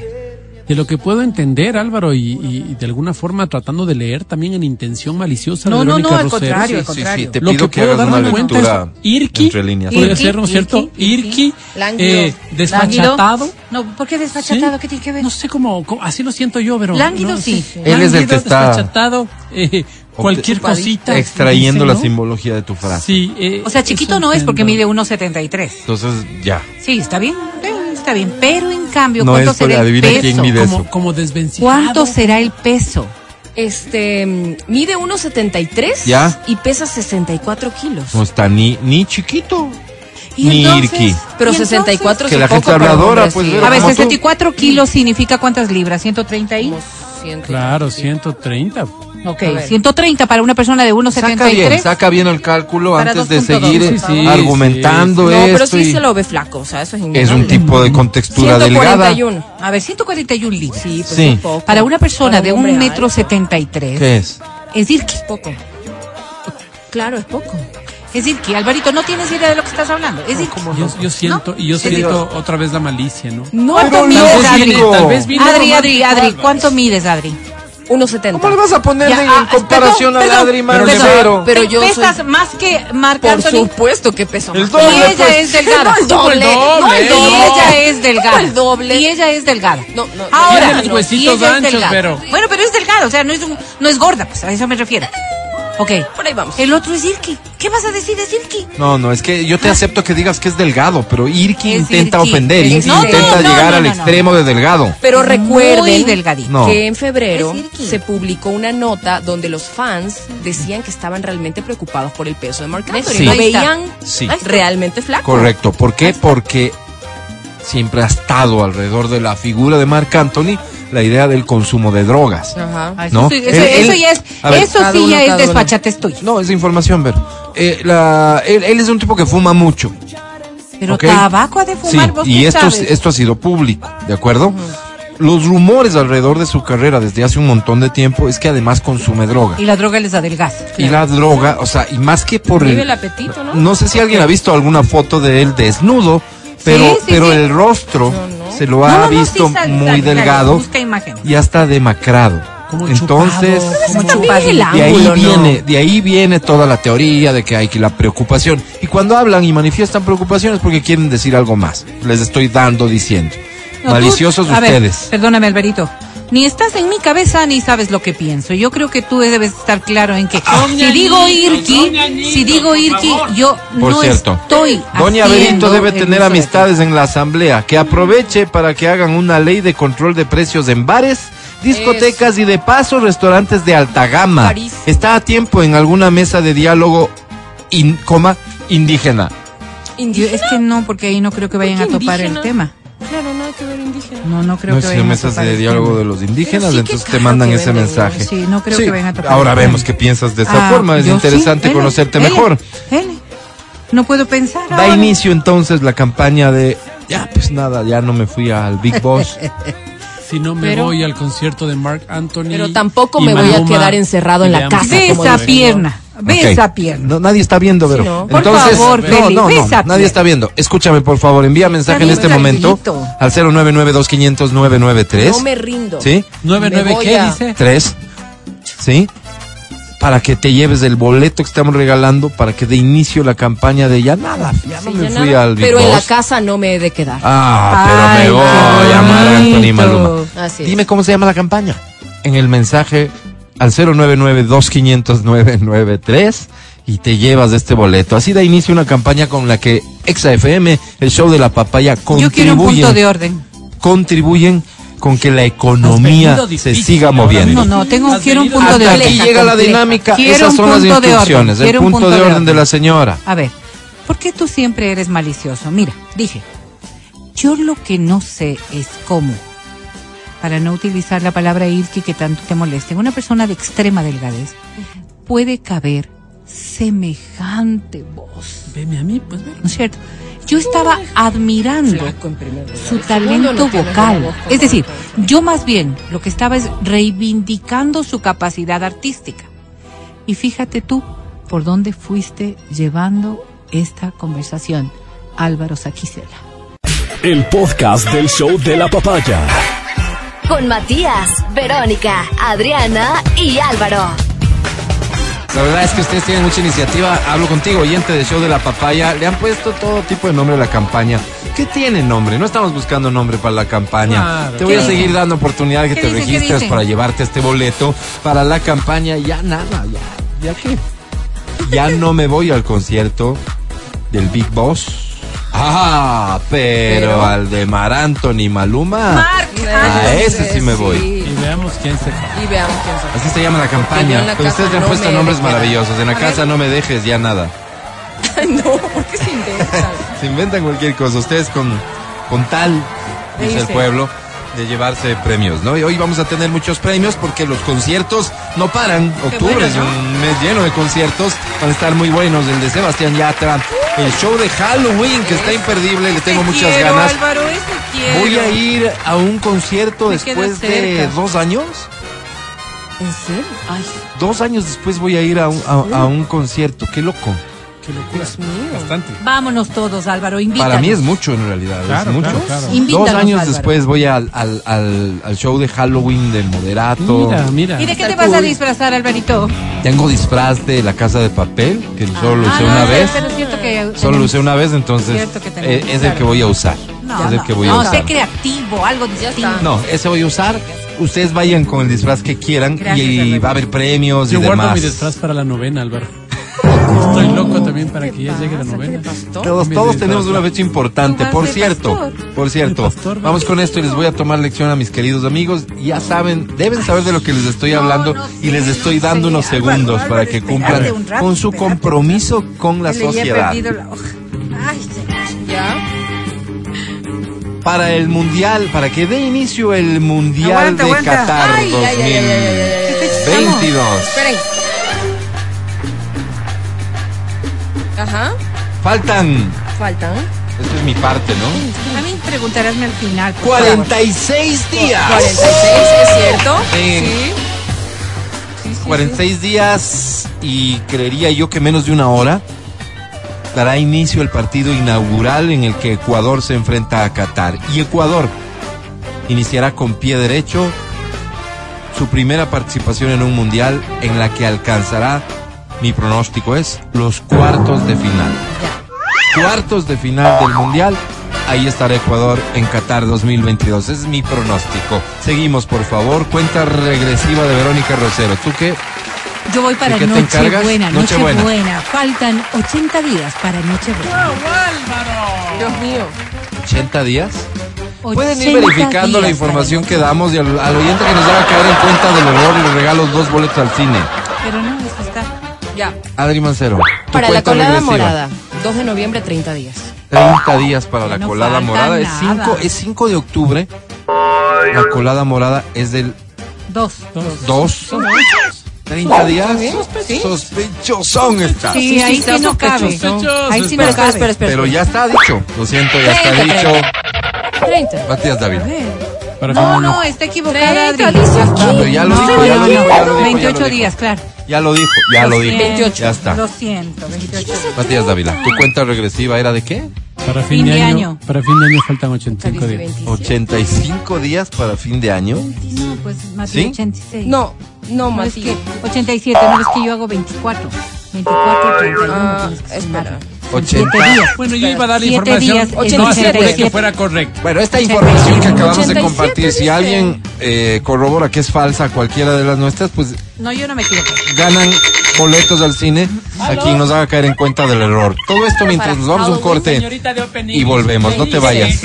De lo que puedo entender, Álvaro, y, y- de alguna forma tratando de leer también en intención maliciosa No, de no, Verónica no, al Rosero. contrario, al Sí, sí, contrario. sí, te Lo pido que que puedo hagas una darme cuenta es Irki, entre líneas. Irki, ser, ¿no es cierto? Irki, Irki, Lánguido. eh, desfachatado. No, ¿por qué desfachatado? Sí. ¿Qué tiene que ver? No sé cómo, cómo- así lo siento yo, pero. Lánguido, no, sí. Él es el Lánguido, que está- desfachatado, eh, cualquier cosita. Extrayendo dice, la ¿no? simbología de tu frase. Sí, eh, O sea, chiquito no es porque mide 1.73. Entonces, ya. Sí, está bien, está bien. Pero en cambio, No ¿cuánto es será el peso? quién mide Como, eso. como desvencijado. ¿Cuánto será el peso? Este, mm, mide 1.73 ¿Ya? y pesa 64 kilos. No está ni, ni chiquito. ¿Y Ni entonces? Irki. Pero ¿Y entonces? 64 Que es la poco gente habladora, pues, A ver, como tú. 64 kilos significa cuántas libras? 130 y. Como 100. Claro, 130. Ok, A ver. 130 para una persona de Saca bien, 1.73. saca bien el cálculo Para antes de 2.2, seguir eh, favor. argumentando No, esto. pero sí y- se lo ve flaco, o sea, eso es es un tipo de contextura delgada. 141. A ver, 141 libras. Sí, pues Sí. es poco. Para una persona Para de un metro alto. 73. ¿Qué es? Es decir, que, Es poco. Claro, es poco. Es decir, que Alvarito, no tienes idea de lo que estás hablando. Es decir, Yo, yo siento, y yo Sí, siento otra vez la malicia, ¿no? No, ¿Cuánto Pero mides. Adri? Tal vez vino Adri, Adri, Adri. ¿cuánto mides, Adri? 1.70. ¿Cómo le vas a poner Ya, en, ah, en comparación perdón, a Adri. Mancero? Pero Te yo pesas soy- más que Marc Por Anthony. supuesto que pesa El doble, Y ella pues. es delgada. No el doble, doble, no el Y doble. ella es delgada. No el doble. Y ella es delgada. No, no, Ahora, tiene los huesitos anchos, pero- Bueno, pero es delgada, o sea, no es, un- no es gorda, pues a eso me refiero. Ok. Por ahí vamos. El otro es Irki. ¿Qué vas a decir de Irki? No, no, es que yo te acepto que digas que es delgado, pero Irki Es intenta Irki. ofender, Irki no, intenta no, llegar no, al no, no. extremo de delgado. Pero recuerden delgadito. Que en febrero se publicó una nota donde los fans decían que estaban realmente preocupados por el peso de Marc Anthony. Sí. Lo veían Sí. Realmente flaco. Correcto. ¿Por qué? Porque siempre ha estado alrededor de la figura de Marc Anthony la idea del consumo de drogas. Ajá. Ah, Eso, No. sí, eso, Él- eso él- ya es, ver, eso sí uno, ya es desfachatez tuyo. No, es información, Ver. Eh, la- él, él es un tipo que fuma mucho. Pero tabaco ha de Sí, fumar, vos y esto, sabes? esto ha sido público, ¿de acuerdo? Los rumores alrededor de su carrera desde hace un montón de tiempo es que además consume droga. Y la droga les adelgaza. Y la droga, o sea, y más que por Vive el... el apetito, ¿no? No sé si alguien ha visto alguna foto de él desnudo, pero, sí, pero sí. el rostro se lo ha No, visto muy delgado y hasta demacrado. Como Entonces, chupado, Como de ahí viene, de ahí viene toda la teoría de que hay que la preocupación. Y cuando hablan y manifiestan preocupaciones porque quieren decir algo más. Les estoy dando diciendo. Tú- Maliciosos a ver, ustedes. perdóname, Alberito. Ni estás en mi cabeza ni sabes lo que pienso. Yo creo que tú debes estar claro en que si digo Irki, si digo Irki, yo Por no cierto, estoy Doña Berito debe tener amistades en la asamblea. Que aproveche para que hagan una ley de control de precios en bares, discotecas y de paso restaurantes de alta gama. Carísimo. Está a tiempo en alguna mesa de diálogo, in- coma, indígena. Yo- es que no, porque ahí no creo que vayan a ¿Por qué topar el tema. Claro, nada que ver indígena. No, no creo no que a mesas de el diálogo de los indígenas, sí entonces te mandan ese mensaje. Sí, no creo que vayan a tocar Ahora el vemos qué piensas de esa Ah, forma. Es interesante sí, L, conocerte L, mejor. L. No puedo pensar. Da ahora. inicio entonces la campaña de ya pues nada, ya no me fui al Big Boss. Si no me Pero- voy al concierto de Mark Anthony. Pero tampoco me voy a quedar encerrado en la casa, como esa pierna. Ve Ok. esa pierna. No, nadie está viendo, pero. Sí, no. Por Entonces, favor, no, Beli, no, no, nadie está viendo. Escúchame, por favor, envía mensaje en este momento al 099-2500-993. No me rindo. ¿Sí? 99 Me voy qué a- dice? Tres. ¿Sí? Para que te lleves el boleto que estamos regalando para que de inicio la campaña de ya nada, ya no Sí, me ya fui nada. al Big Pero en la casa no me he de quedar. Ah, pero Ay, me voy a llamar a Anthony. Maluma. Así es. Dime cómo se llama la campaña. En el mensaje al 099-2500-993 y te llevas este boleto. Así da inicio una campaña con la que ExaFM, el show de la papaya, Yo quiero un punto contribuyen, de orden. contribuyen con que la economía se siga moviendo. No, no, tengo, quiero un punto de Hasta orden. aquí llega la dinámica. Quiero Esas son las de instrucciones. El punto de orden de la señora. A ver, ¿por qué tú siempre eres malicioso? Mira, dije, yo lo que no sé es cómo, para no utilizar la palabra Ilki que tanto te molesta, en una persona de extrema delgadez puede caber semejante voz, Veme a mí, pues ve. ¿no es cierto? Yo estaba admirando su talento vocal. Es decir, yo más bien lo que estaba es reivindicando su capacidad artística. Y fíjate tú por dónde fuiste llevando esta conversación, Álvaro Saquicela. El podcast del show de la papaya. Con Matías, Verónica, Adriana y Álvaro. La verdad es que ustedes tienen mucha iniciativa. Hablo contigo, oyente del show de la papaya. Le han puesto todo tipo de nombre a la campaña. ¿Qué tiene nombre? No estamos buscando nombre para la campaña. Claro. Te voy a ¿Qué seguir dando oportunidad de que ¿Qué te dicen? ¿Qué registres para llevarte este boleto para la campaña. Ya nada, ya, ya que. Ya no me voy al concierto del Big Boss. Ah, pero, Pero- al de Mar Anthony Maluma. a ese sí me voy. Y veamos quién se Y veamos quién son. Así se llama la campaña. la Pero ustedes le han no puesto nombres maravillosos. En la A casa ver. no me dejes ya nada. Ay, no, ¿por qué se inventan? Se inventan cualquier cosa. Ustedes con, con tal, dice el pueblo, de llevarse premios, ¿no? Y hoy vamos a tener muchos premios porque los conciertos no paran. Octubre bueno, es un mes lleno de conciertos. Van a estar muy buenos. El de Sebastián Yatra, el show de Halloween, que está imperdible. Le tengo Te muchas quiero, ganas. Álvaro. Voy a ir a un concierto Me después de dos años. ¿En serio? Ay, Dos años después voy a ir a un, a- a un concierto. Qué loco. Qué locura. Dios mío. Bastante. Vámonos todos, Álvaro, invítanos. Para mí es mucho en realidad, Claro, es mucho. claro, claro. Invítanos, Dos años Álvaro. después voy al, al, al, al show de Halloween de Moderato. Mira, mira. ¿Y de qué Está te vas a disfrazar, Alvarito? Tengo disfraz de la casa de papel, que solo lo Ah, usé no, una vez. Pero es cierto que Solo lo usé una vez, entonces Cierto que tenemos, eh, es el que voy a usar. No, es el no, que voy a no, usar. sé creativo, algo distinto. No, ese voy a usar. Ustedes vayan con el disfraz que quieran Gracias, y va a haber premios Yo y guardo demás. mi disfraz para la novena, Álvaro. Estoy loco también para que ya llegue la novela. Todos, todos tenemos una fecha importante. Por cierto, por cierto, vamos con esto y les voy a tomar lección a mis queridos amigos. Ya saben, deben saber de lo que les estoy hablando y les estoy dando unos segundos para que cumplan con su compromiso con la sociedad. Para el mundial, para que dé inicio el mundial de Qatar 2022. Ajá. Faltan, Faltan. esta es mi parte, ¿no? A mí preguntarásme al final. por favor. 46 días. 46, ¿es cierto? Sí. Sí. Sí, sí, 46 días y creería yo que menos de una hora dará inicio el partido inaugural en el que Ecuador se enfrenta a Qatar. Y Ecuador iniciará con pie derecho su primera participación en un mundial en la que alcanzará, mi pronóstico es, los cuartos de final. Cuartos de final del mundial. Ahí estará Ecuador en Qatar 2022. Ese es mi pronóstico. Seguimos, por favor. Cuenta regresiva de Verónica Rosero. ¿Tú qué? Yo voy para. Nochebuena, Nochebuena. Nochebuena. Faltan 80 días para Nochebuena. Dios mío. 80 días. Pueden ir 80 verificando la información que damos y al, al oyente que nos haga caer en cuenta del honor y le regalo dos boletos al cine. Pero no, eso está. Ya. Adri Mancero. tu Para la colada regresiva. morada. 2 de noviembre, 30 días. 30 días para la No colada morada. Es nada. 5, es 5 de octubre. La colada morada es del Dos. 2. 30 días. Sospechosón está. Sí, sí, ahí sí no cabe. Ahí sí no espera, cabe. espera, espera. Pero ya está dicho. Lo siento, ya está 30, dicho. 30. Matías David. No, no, está equivocada, Adri. 30, dice aquí. Pero ya lo dijo, ya lo dijo, no, ya lo dijo. ya 28 lo dijo. días, claro. Ya lo dijo, ya lo dijo. 28. Ya está. Lo siento, 28 días. Matías Dávila, ¿tu cuenta regresiva era de qué? Para fin, de, año, Para fin de año faltan 85 días. 85 días para fin de año. No, pues más ¿Sí? de 86. No, no, No, es que 87, no es que yo hago 24. 24, 31. Ah, espera. Sumar. 80. Siete días. Bueno, yo iba a dar la información. días, no 87. aseguré que fuera correcto. Bueno, esta información que acabamos de 87 compartir, si alguien eh, corrobora que es falsa cualquiera de las nuestras, pues No, yo no me equivoco. ganan boletos al cine a quien nos haga caer en cuenta del error. Todo esto mientras nos vamos a un corte y volvemos. No te vayas.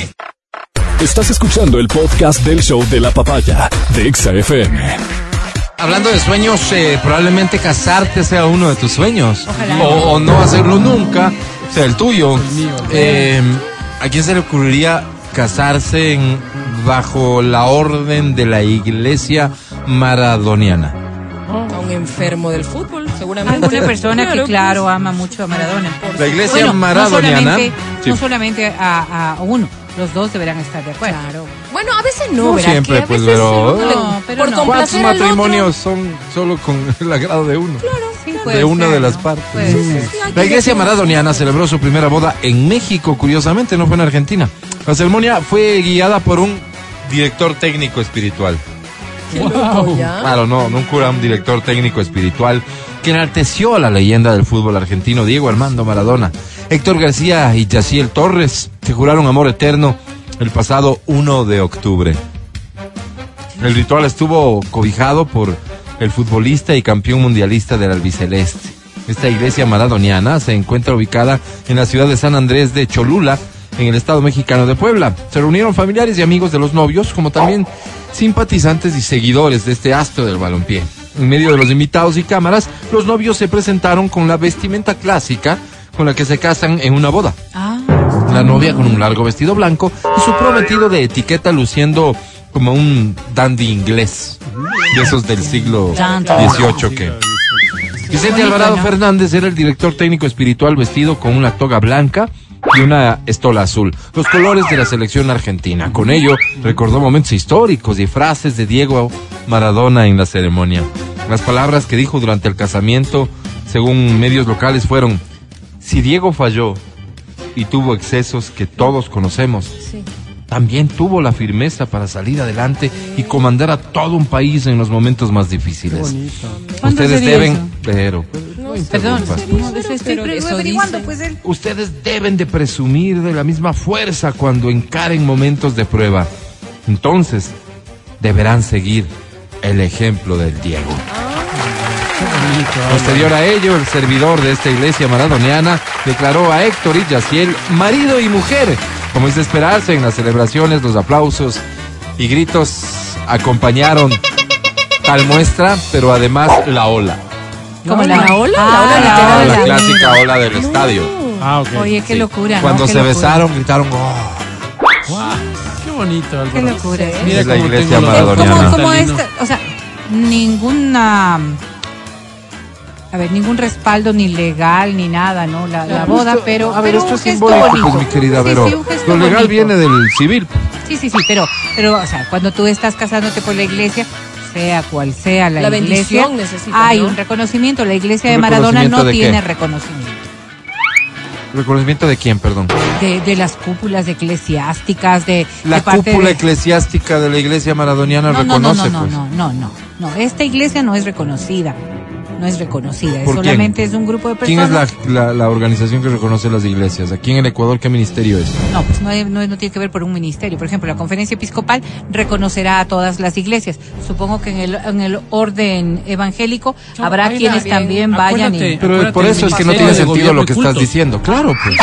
Estás escuchando el podcast del show de la papaya de Exa FM. Hablando de sueños, eh, probablemente casarte sea uno de tus sueños. Ojalá. O, o no hacerlo nunca, sea el tuyo. Eh, ¿A quién se le ocurriría casarse en- bajo la orden de la iglesia maradoniana? A un enfermo del fútbol, seguramente. Alguna persona que, Claro, claro, ama mucho a Maradona. La iglesia Bueno, maradoniana. No solamente, Sí. no solamente a, a uno, los dos deberán estar de acuerdo. Claro. Bueno, a veces no, No ¿verdad? siempre, Que a pues, veces pero- le- No, pero por no. ¿Cuántos complacer otro. matrimonios son solo con el agrado de uno? Sí, puede de una ser, de las ¿no? partes. La iglesia maradoniana celebró su primera boda en México, curiosamente, no fue en Argentina. La ceremonia fue guiada por un director técnico espiritual. Qué loco, ¿ya? Claro, no, no un cura, un director técnico espiritual que enalteció a la leyenda del fútbol argentino, Diego Armando Maradona. Héctor García y Yaciel Torres juraron amor eterno el pasado 1 de octubre. El ritual estuvo cobijado por el futbolista y campeón mundialista del albiceleste. Esta iglesia maradoniana se encuentra ubicada en la ciudad de San Andrés de Cholula, en el estado mexicano de Puebla. Se reunieron familiares y amigos de los novios, como también simpatizantes y seguidores de este astro del balompié. En medio de los invitados y cámaras, los novios se presentaron con la vestimenta clásica con la que se casan en una boda. Ah, La novia con un largo vestido blanco y su prometido de etiqueta luciendo como un dandy inglés. De esos del siglo. XVIII que... Vicente Alvarado. Fernández era el director técnico espiritual vestido con una toga blanca y una estola azul, los colores de la selección argentina. Con ello recordó momentos históricos y frases de Diego Maradona en la ceremonia. Las palabras que dijo durante el casamiento, según medios locales, fueron, si Diego falló y tuvo excesos que todos conocemos, Sí. también tuvo la firmeza para salir adelante y comandar a todo un país en los momentos más difíciles. ¿Cuándo Ustedes deben, eso? pero perdón. No, Pero eso pues él. ustedes deben de presumir de la misma fuerza cuando encaren momentos de prueba. Entonces, deberán seguir el ejemplo del Diego. Posterior a ello, el servidor de esta iglesia maradoniana declaró a Héctor y Yaciel marido y mujer. Como es de esperarse, en las celebraciones, los aplausos y gritos acompañaron tal muestra, pero además la ola. Como ¿La ola? Ah, ¿La ola literal? La ola. clásica ola del estadio. Ah. Oye, qué Sí. locura. ¿no? Cuando Qué se locura. besaron, gritaron, "Oh". Qué bonito, Qué Álvaro. locura. ¿eh? Mira Es la iglesia maradoniana. como, Mañana. como Cristalino. esta, o sea, ninguna, a ver, ningún respaldo ni legal ni nada, ¿no? La, la boda, Esto- pero, a ver, pero esto un es simbólico, bonito. pues, mi querida Sí, Vero. sí, un gesto Lo legal bonito. viene del civil. Sí, sí, sí, pero, pero, o sea, cuando tú estás casándote por la iglesia, sea cual sea la, La iglesia, necesita, hay ¿no? un reconocimiento. La iglesia ¿Un de Maradona no de qué? tiene reconocimiento. ¿Reconocimiento de quién, perdón? De, de las cúpulas eclesiásticas, de, La de parte cúpula de- eclesiástica de la iglesia maradoniana no, no, reconoce, no, no, pues. no, no, no, no. Esta iglesia no es reconocida. No es reconocida. es ¿Por quién? solamente es un grupo de ¿Quién personas. es la, la, la organización que reconoce las iglesias? Aquí en el Ecuador, ¿qué ministerio es? No, pues no, no, no tiene que ver por un ministerio. Por ejemplo, la conferencia episcopal reconocerá a todas las iglesias. Supongo que en el, en el orden evangélico No, habrá quienes también vayan y... Acuérdate. Pero por eso es que no tiene sentido lo que estás diciendo. Claro, pues.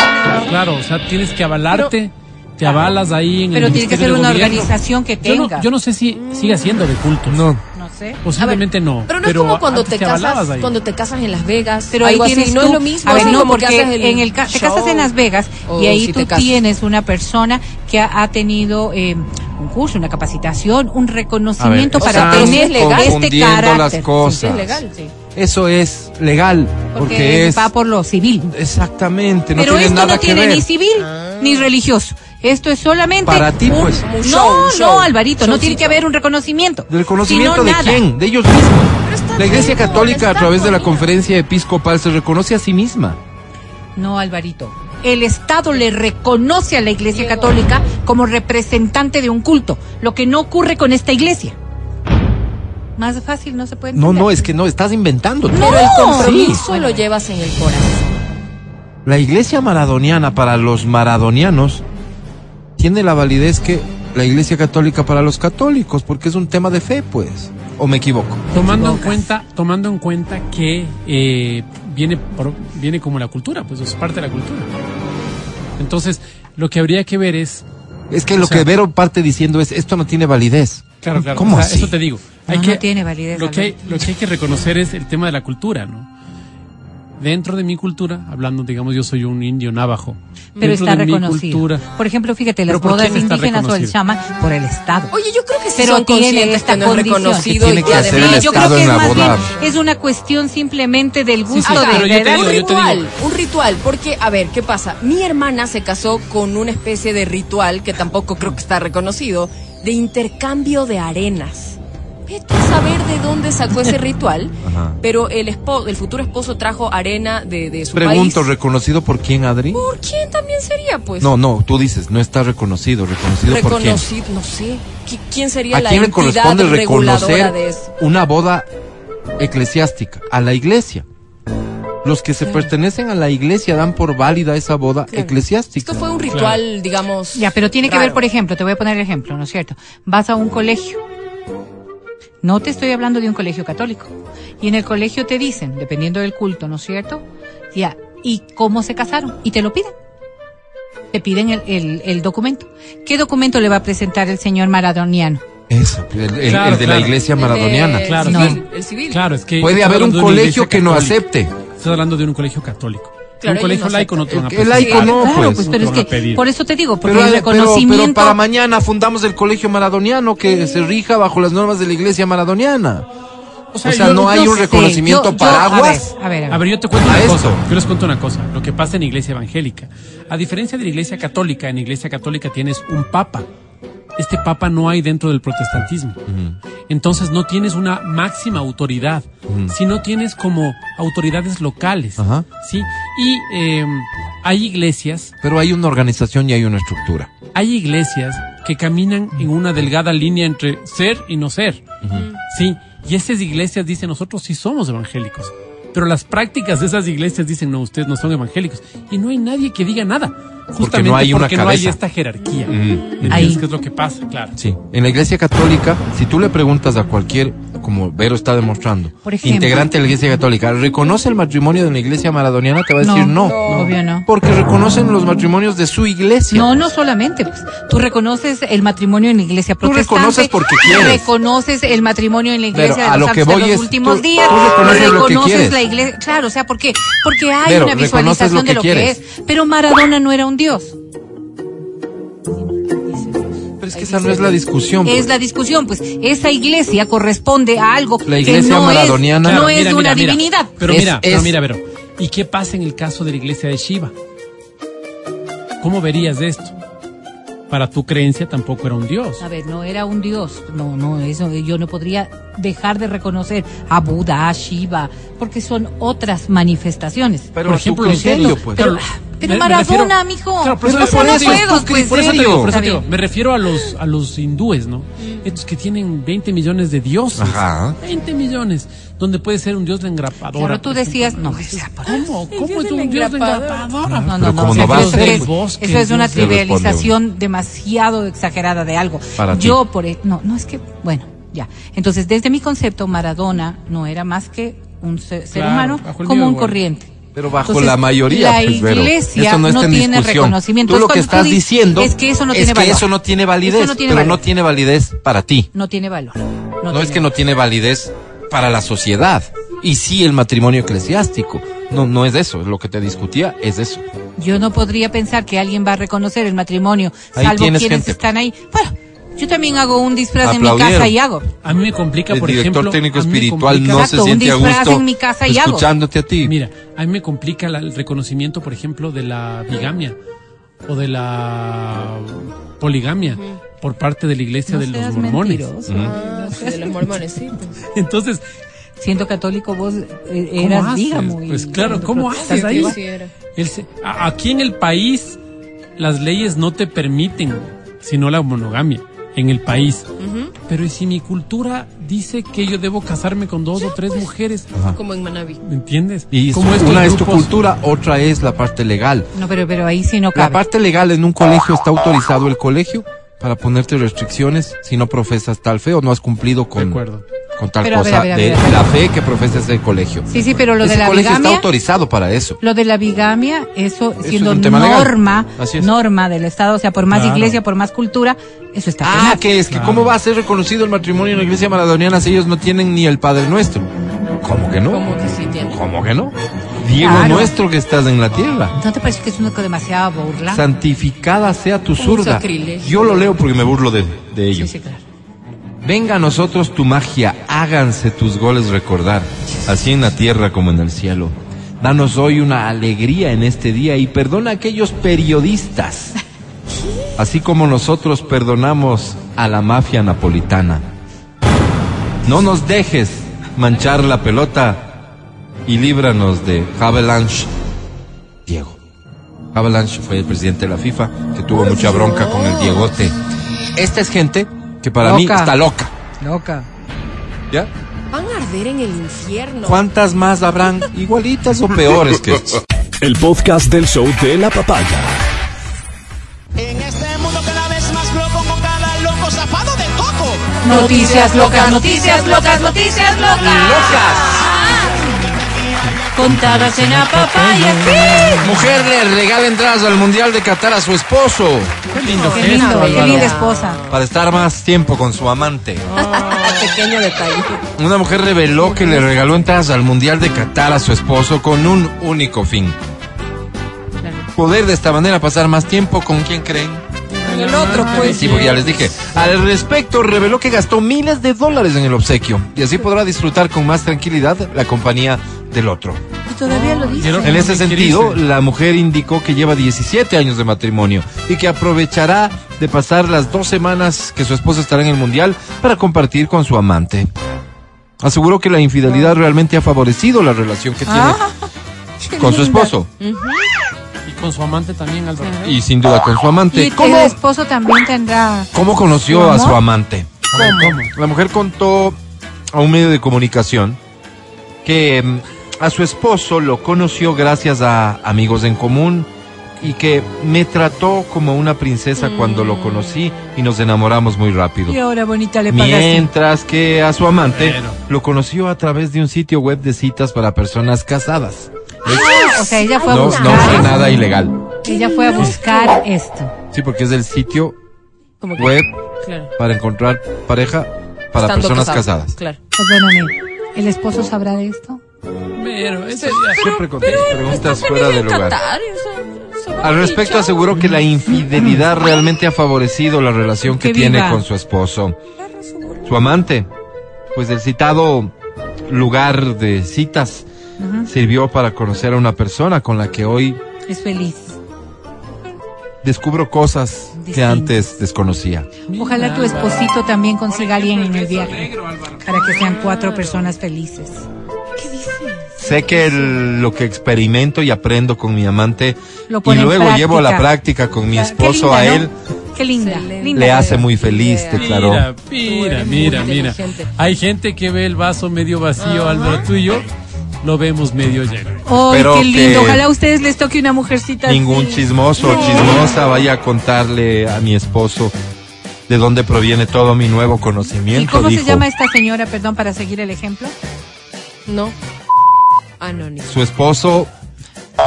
Claro, o sea, tienes que avalarte, te avalas ahí en Pero el tiene que ser una Gobierno. organización que Yo no, tenga. yo no sé si sigue siendo de cultos. No. No, No sé. Posiblemente no. Pero no es como cuando te casas, ahí. cuando te casas en Las Vegas, Pero algo ahí así, tienes no tú- es lo mismo, A ver, así no, porque el en el ca- te casas en Las Vegas y ahí si tú te casas. tienes una persona que ha, ha tenido eh, un curso, una capacitación, un reconocimiento ver, para tener legal. este carácter. las cosas. Sí, es legal, sí. Eso es legal, porque, Porque es va por lo civil. exactamente, no Pero tiene esto nada no que tiene ver. ni civil ni religioso. Esto es solamente Para ti, un- pues. Un no, show, un show. no, Alvarito, no tiene que haber un reconocimiento. ¿Del conocimiento Sino de nada. quién? De ellos mismos. La Iglesia bien, Católica, a través de la conferencia episcopal, se reconoce a sí misma. No, Alvarito. El Estado le reconoce a la Iglesia Católica como representante de un culto, lo que no ocurre con esta iglesia. Más fácil no se puede No, entender. no, es que no, estás inventando. No. Pero el compromiso Sí. lo llevas en el corazón. La iglesia maradoniana para los maradonianos tiene la validez que la iglesia católica para los católicos, porque es un tema de fe, pues. ¿O me equivoco? tomando en cuenta tomando en cuenta que eh, viene por- viene como la cultura pues es parte de la cultura entonces lo que habría que ver es Es que O lo sea- que Vero parte diciendo es, esto no tiene validez. claro claro ¿Cómo o sea, así? eso te digo hay No, que no tiene validez, lo que hay, lo que hay que reconocer es el tema de la cultura no dentro de mi cultura hablando digamos yo soy un indio navajo Pero dentro está de mi reconocido. cultura Por ejemplo, fíjate, las ¿Pero por bodas indígenas o el chamán por el Estado. Oye, yo creo que sí Pero son tiene conscientes esta que no es condición. reconocido Que tiene y que hacer el además yo creo que es más boda. bien, es una cuestión simplemente del gusto sí, de, de digo, un ritual, un ritual, porque, a ver, ¿qué pasa? Mi hermana se casó con una especie de ritual, que tampoco creo que está reconocido, de intercambio de arenas. Vete a saber de dónde sacó ese ritual, Ajá. pero el, espo- el futuro esposo trajo arena de, de su Pregunto, país. ¿reconocido por quién, Adri? ¿Por quién también sería, pues? No, no, tú dices, no está reconocido, reconocido por quién. reconocido, no sé. ¿Qui- ¿Quién sería ¿A la quién le entidad corresponde reguladora reconocer de eso? una boda eclesiástica? A la iglesia. Los que se pertenecen a la iglesia dan por válida esa boda Claro. eclesiástica. Esto fue un ritual, digamos. Ya, pero tiene que ver, por ejemplo, te voy a poner el ejemplo, ¿no es cierto? Vas a un colegio. No te estoy hablando de un colegio católico. Y en el colegio te dicen, dependiendo del culto, ¿no es cierto? Ya, ¿y cómo se casaron? Y te lo piden. Te piden el, el- el documento. ¿Qué documento le va a presentar el señor maradoniano? Eso, el, el- Claro, el de la iglesia maradoniana. el Claro, no. el civil. claro es que Puede haber un colegio que no acepte. Estás hablando de un colegio católico. Claro, un colegio no laico no te van a El pedir. laico no, claro, pues. pues, pero es que, por eso te digo, porque Pero, el reconocimiento... pero para mañana fundamos el colegio maradoniano que se rija bajo las normas de la iglesia maradoniana. O sea, yo- no hay un sé, reconocimiento yo- yo- paraguas. A ver, a ver, a ver. A ver, yo te cuento A una esto. cosa. Yo les cuento una cosa. Lo que pasa en la iglesia evangélica. A diferencia de la iglesia católica, en la iglesia católica tienes un papa. Este papa no hay dentro del protestantismo. Entonces no tienes una máxima autoridad, sino tienes como autoridades locales. ¿sí? Y eh, hay iglesias, Pero hay una organización y hay una estructura. hay iglesias que caminan en una delgada línea entre ser y no ser. Sí, y esas iglesias dicen, nosotros sí somos evangélicos. Pero las prácticas de esas iglesias dicen, no, ustedes no son evangélicos. Y no hay nadie que diga nada. Justamente no hay una porque no hay cabeza. esta jerarquía. Ujú. ¿Entiendes Ahí. qué es lo que pasa? Claro. Sí, en la iglesia católica, si tú le preguntas a cualquier, como Vero está demostrando, Por ejemplo. integrante de la iglesia católica, ¿reconoce el matrimonio de una iglesia maradoniana? Te va a decir no. obvio no. Porque reconocen los matrimonios de su iglesia. No, no solamente. Pues, tú reconoces el matrimonio en la iglesia Tú protestante. reconoces porque quieres. Reconoces el matrimonio en la iglesia Pero de a los lo que santos de voy los es, últimos tú- días. tú reconoces lo que reconoces quieres. la iglesia. Claro, o sea, ¿por qué? Porque hay Pero una visualización lo de lo quieres. que es. Pero Maradona no era un dios. Pero es que esa no es la discusión. pues. Es la discusión, pues esa iglesia corresponde a algo La que no maradoniana- es, no Claro, es mira, de una mira, divinidad. Pero Es- mira, pero mira, pero. ¿Y qué pasa en el caso de la iglesia de Shiva? ¿Cómo verías esto? Para tu creencia tampoco era un dios. A ver, no era un dios. No, no, eso yo no podría dejar de reconocer a Buda, a Shiva, porque son otras manifestaciones. Pero por ejemplo, criterio, los- pues. Pero, Pero- pero me- me Maradona, refiero- mijo. Claro, por eso- ¿Cómo por no eso digo, Pues, Por te digo, por eso te digo, me refiero a los, a los hindúes, ¿no? Estos que tienen 20 millones de dioses. Ajá. 20 millones. Donde puede ser un dios de engrapadora. Claro, tú decías, no, o sea, por- ¿Cómo? ¿Cómo es un dios de engrapadora. engrapadora? No, no, Pero no. como o sea, no eso es- bosque, eso es una trivialización demasiado exagerada de algo. Para ti. Yo por e- no, no es que, bueno, ya. Entonces, desde mi concepto, Maradona no era más que un ser, Claro, humano común igual. corriente. Pero bajo Entonces, la mayoría, la pues, Vero. iglesia Eso no está en tiene discusión. reconocimiento. Tú lo Es que estás di- diciendo es que eso no es tiene que valor. eso no tiene validez, Eso no tiene pero valor. no tiene validez para ti. No tiene valor. No, No es tiene. que no tiene validez para la sociedad. Y sí el matrimonio eclesiástico. No, no es eso. Lo que te discutía es eso. Yo no podría pensar que alguien va a reconocer el matrimonio, Ahí salvo quienes gente. están ahí. Bueno, yo también hago un disfraz en mi casa y hago. A mí me complica, El por director ejemplo. técnico a mí me espiritual no se un siente a disfraz gusto en mi casa y hago. escuchándote a ti. Mira, a mí me complica la- el reconocimiento, por ejemplo, de la bigamia o de la poligamia por parte de la iglesia No de los mormones. Ah, de los mormones, sí. pues. Entonces, Siendo católico vos eh, ¿Cómo eras y- Pues claro, ¿cómo haces ahí? aquí en el país las leyes no te permiten sino la monogamia en el país. Pero ¿y si mi cultura dice que yo debo casarme con dos o tres mujeres? Como en Manaví. ¿Me entiendes? Y una es tu cultura, otra es la parte legal. No, pero, pero ahí sí no La cabe. parte legal en un colegio está autorizado el colegio para ponerte restricciones si no profesas tal fe o no has cumplido De con, acuerdo. con tal Pero a ver, cosa a ver, a de ver, a ver. la fe que profesas el colegio. Sí, sí, pero lo Ese de la colegio está bigamia, autorizado para eso. lo de la bigamia, eso, siendo es norma, Así es. norma del Estado, o sea, por más Claro. iglesia, por más cultura, eso está Ah, penado. que es que cómo va a ser reconocido el matrimonio en la iglesia maradoniana si ellos no tienen ni el Padre Nuestro. ¿Cómo que no? Como que sí tiene. ¿Cómo que no? Diego Claro. nuestro que estás en la tierra. ¿No te parece que es una cosa demasiado burla? Santificada sea tu zurda. Yo lo leo porque me burlo de, de Sí, ello. sí, claro. Venga a nosotros tu magia, háganse tus goles recordar, así en la tierra como en el cielo. Danos hoy una alegría en este día y perdona a aquellos periodistas, así como nosotros perdonamos a la mafia napolitana. No nos dejes manchar la pelota y líbranos de Havelange. Diego. Havelange fue el presidente de la FIFA que tuvo mucha bronca con el Diegote. Esta es gente que para mí está loca. Loca. ¿Ya? Van a arder en el infierno. ¿Cuántas más habrán igualitas o peores que estas? El podcast del show de la papaya. En este mundo cada vez más loco con cada loco zafado de coco. Noticias locas, noticias locas, noticias locas. Contadas en la papaya, sí. Mujer le regala entradas al Mundial de Qatar a su esposo Qué lindo Qué gesto, lindo, qué linda esposa. para estar más tiempo con su amante. Pequeño detalle. Una mujer reveló que le regaló entradas al Mundial de Qatar a su esposo con un único fin. Poder de esta manera pasar más tiempo con quien creen. El otro, pues. Sí, porque ya les dije. Al respecto, reveló que gastó miles de dólares en el obsequio y así podrá disfrutar con más tranquilidad la compañía del otro. Y todavía lo dice. En ese ¿Qué sentido, la mujer indicó que lleva 17 años de matrimonio y que aprovechará de pasar las dos semanas que su esposo estará en el Mundial para compartir con su amante. Aseguró que la infidelidad realmente ha favorecido la relación que tiene Ah, con su esposo Y con su amante también, Álvaro. y sin duda con su amante. Y ¿Cómo, el esposo también tendrá. cómo conoció ¿Su a su amante? ¿Cómo? La mujer contó a un medio de comunicación que mm, a su esposo lo conoció gracias a amigos en común y que me trató como una princesa cuando lo conocí y nos enamoramos muy rápido. Y ahora bonita le pagas. Mientras que a su amante Bueno. lo conoció a través de un sitio web de citas para personas casadas. O sea, ella fue a buscar. no fue nada ilegal. Ella fue a buscar esto. Sí, porque es el sitio Como que- web Claro. para encontrar pareja para Estando personas casado. casadas. Claro. Perdóname. ¿El esposo sabrá de esto? Pero ese ya- Siempre con preguntas fuera de lugar. Qatar, eso- eso va Al respecto dicho. aseguró que la infidelidad realmente ha favorecido la relación que Que tiene viva. con su esposo. Su amante, pues el citado lugar de citas sirvió para conocer a una persona con la que hoy Es feliz. descubro cosas que Distintas. antes desconocía. Ojalá tu esposito también consiga a alguien en el viaje. Para que sean cuatro personas felices. Sé que el- lo que experimento y aprendo con mi amante Lo y luego llevo a la práctica. con mi esposo linda, a ¿no? él, Qué linda. Linda le hace muy feliz, Yeah. declaró. Mira, mira, mira. Hay gente que ve el vaso medio vacío, Álvaro. Tú y yo lo vemos medio lleno. ¡Ay, Pero qué lindo! que- Ojalá a ustedes les toque una mujercita Ningún así. chismoso o No. chismosa vaya a contarle a mi esposo de dónde proviene todo mi nuevo conocimiento. ¿Y cómo dijo. se llama esta señora, perdón, para seguir el ejemplo? No. Anónimo. Su esposo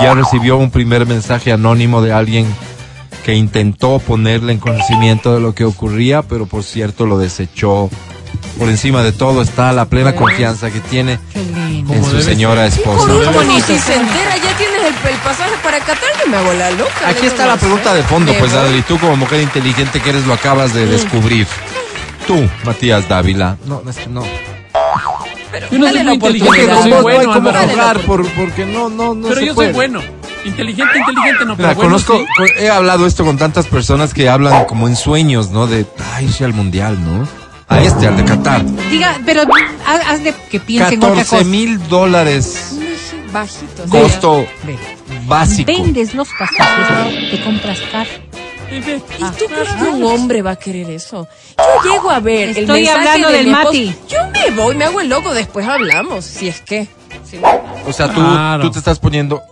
ya recibió un primer mensaje anónimo de alguien que intentó ponerle en conocimiento de lo que ocurría, pero por cierto lo desechó por encima de todo está la plena confianza que tiene en su señora esposa. Por último, bonito, si se entera, ya tienes el, el pasaje para Qatar, que me hago la loca. Aquí no está la pregunta de fondo, pues. Adri, tú como mujer inteligente que eres lo acabas de descubrir. Tú, Matías Dávila. No, es no. Yo no soy muy inteligente, oportunidad. soy no hay bueno, como Álvaro. jugar por, porque no, no, no Pero se yo puede. soy bueno. Inteligente, inteligente, no, Mira, pero bueno, conozco, sí. he hablado esto con tantas personas que hablan como en sueños, ¿no? De, ay, irse al mundial, ¿no? A este, al de Qatar. Diga, pero haz, haz de que piensen otra 14 cosa. mil dólares Bajito. costo Ve. básico. Vendes los pasajes, te compras carro. ¿Y tú crees que un hombre va a querer eso? Yo llego a ver el Estoy mensaje hablando de del mi esposo. Mati. Yo me voy, me hago el loco, después hablamos, si es que. Si no, O sea, tú, Claro. tú te estás poniendo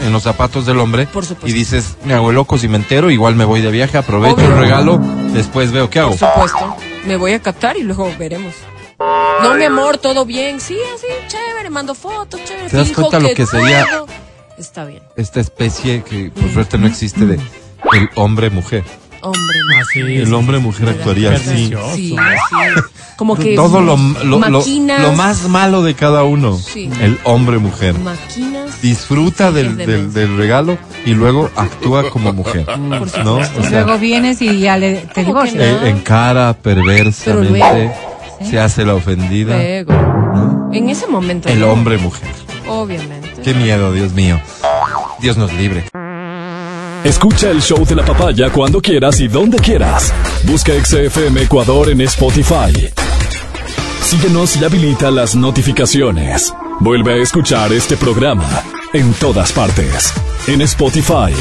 en los zapatos del hombre Por supuesto. y dices, me hago el loco si me entero, igual me voy de viaje, aprovecho Obvio. el regalo, después veo qué hago. por supuesto. Me voy a Qatar y luego veremos. No, mi amor, todo bien. Sí, así, chévere, mando fotos, chévere. ¿Te das fijo cuenta lo que sería- todo Está bien. Esta especie que por suerte no existe de el hombre-mujer. Hombre, Ah, sí, El sí. hombre-mujer actuaría así. Sí, sí. Como que. Todo lo, lo, lo- lo más malo de cada uno. Sí. El hombre-mujer. Máquinas. Disfruta del, Es de del, del regalo y luego actúa como mujer. ¿No? O Y sea, luego vienes y ya le, te ¿Cómo que divorcias. no? eh, encara perversamente, luego. se hace la ofendida. Luego. ¿no? En ese momento. El no. hombre-mujer. Obviamente. Qué miedo, Dios mío. Dios nos libre. Escucha el show de la papaya cuando quieras y donde quieras. Busca XFM Ecuador en Spotify. Síguenos y habilita las notificaciones. Vuelve a escuchar este programa en todas partes. En Spotify,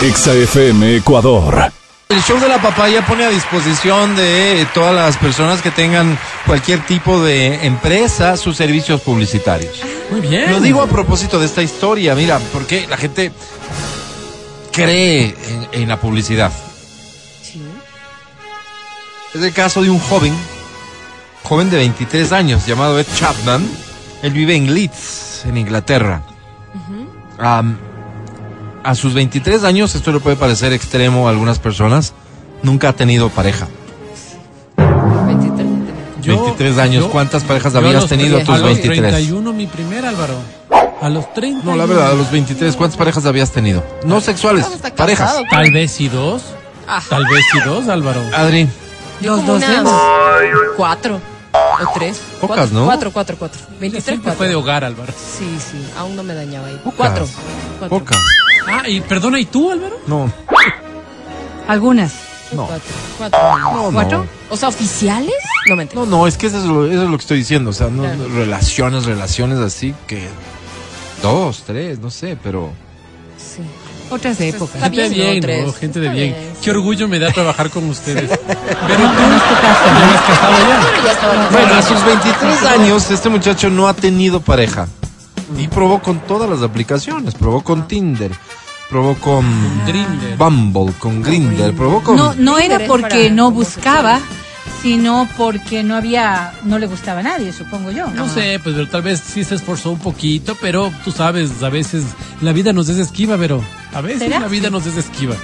XFM Ecuador. El show de la papaya pone a disposición de todas las personas que tengan cualquier tipo de empresa sus servicios publicitarios. Muy bien. Lo digo a propósito de esta historia, mira, porque la gente cree en, en la publicidad. Sí. Es el caso de un joven, joven de 23 años, llamado Ed Chapman. Él vive en Leeds, en Inglaterra. Am, a sus 23 años, esto le puede parecer extremo a algunas personas, nunca ha tenido pareja. 23. Yo- 23 años, yo- ¿cuántas parejas habías tenido a tus a los 23? 31 mi primer, Álvaro. A los 30. No, la verdad, a los 23, ¿cuántas parejas habías tenido? No sexuales, parejas. Tal vez y dos. Ah. Tal vez y dos, Álvaro. Adri, Los dos. Cuatro. O tres. Pocas, Cuatro, ¿no? Cuatro, cuatro, cuatro. 23, Siempre cuatro. fue de hogar, Álvaro. Sí, sí. Aún no me dañaba ahí. Pocas. Cuatro. Cuatro. pocas. Ah, y perdona, ¿y tú, Álvaro? No, Algunas. no. Cuatro. Cuatro. No, ¿Cuatro? no. O sea, oficiales. No me entiendo. No, no, es que eso es lo, eso es lo que estoy diciendo. O sea, no, Claro. relaciones, relaciones así que. Dos, tres, no sé, pero. Sí. Otras épocas. Gente de bien, ¿no? Gente de bien. Qué orgullo me da trabajar con ustedes. Pero ya Bueno, a sus 23 años, este muchacho no ha tenido pareja. Y probó con todas las aplicaciones. Probó con Tinder, probó con Grindr. Bumble, con Grinder, probó con. No, no era porque no buscaba, sino porque no había, no le gustaba a nadie, supongo yo. No sé, pues pero tal vez sí se esforzó un poquito, pero tú sabes, a veces la vida nos es esquiva, pero a veces ¿Será? la vida nos es esquiva.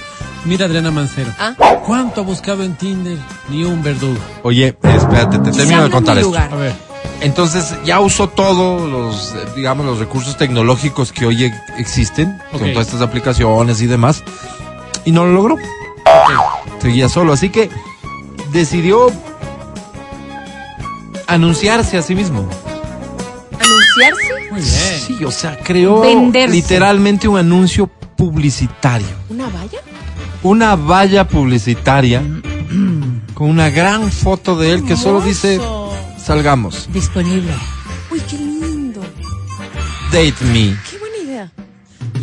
Mira Adriana Mancero. Ah. ¿Cuánto ha buscado en Tinder? Ni un verdugo. Oye, espérate, te termino de contar esto. lugar. A ver. Entonces ya usó todos los, digamos, los recursos tecnológicos que hoy existen, con Ok. todas estas aplicaciones y demás, y no lo logró. Seguía solo, así que decidió anunciarse a sí mismo. Anunciarse. Muy bien. Sí, o sea, creó Venderse. literalmente un anuncio publicitario. ¿Una valla? Una valla publicitaria con una gran foto de él que solo dice, salgamos, Disponible. Uy, qué lindo. date me.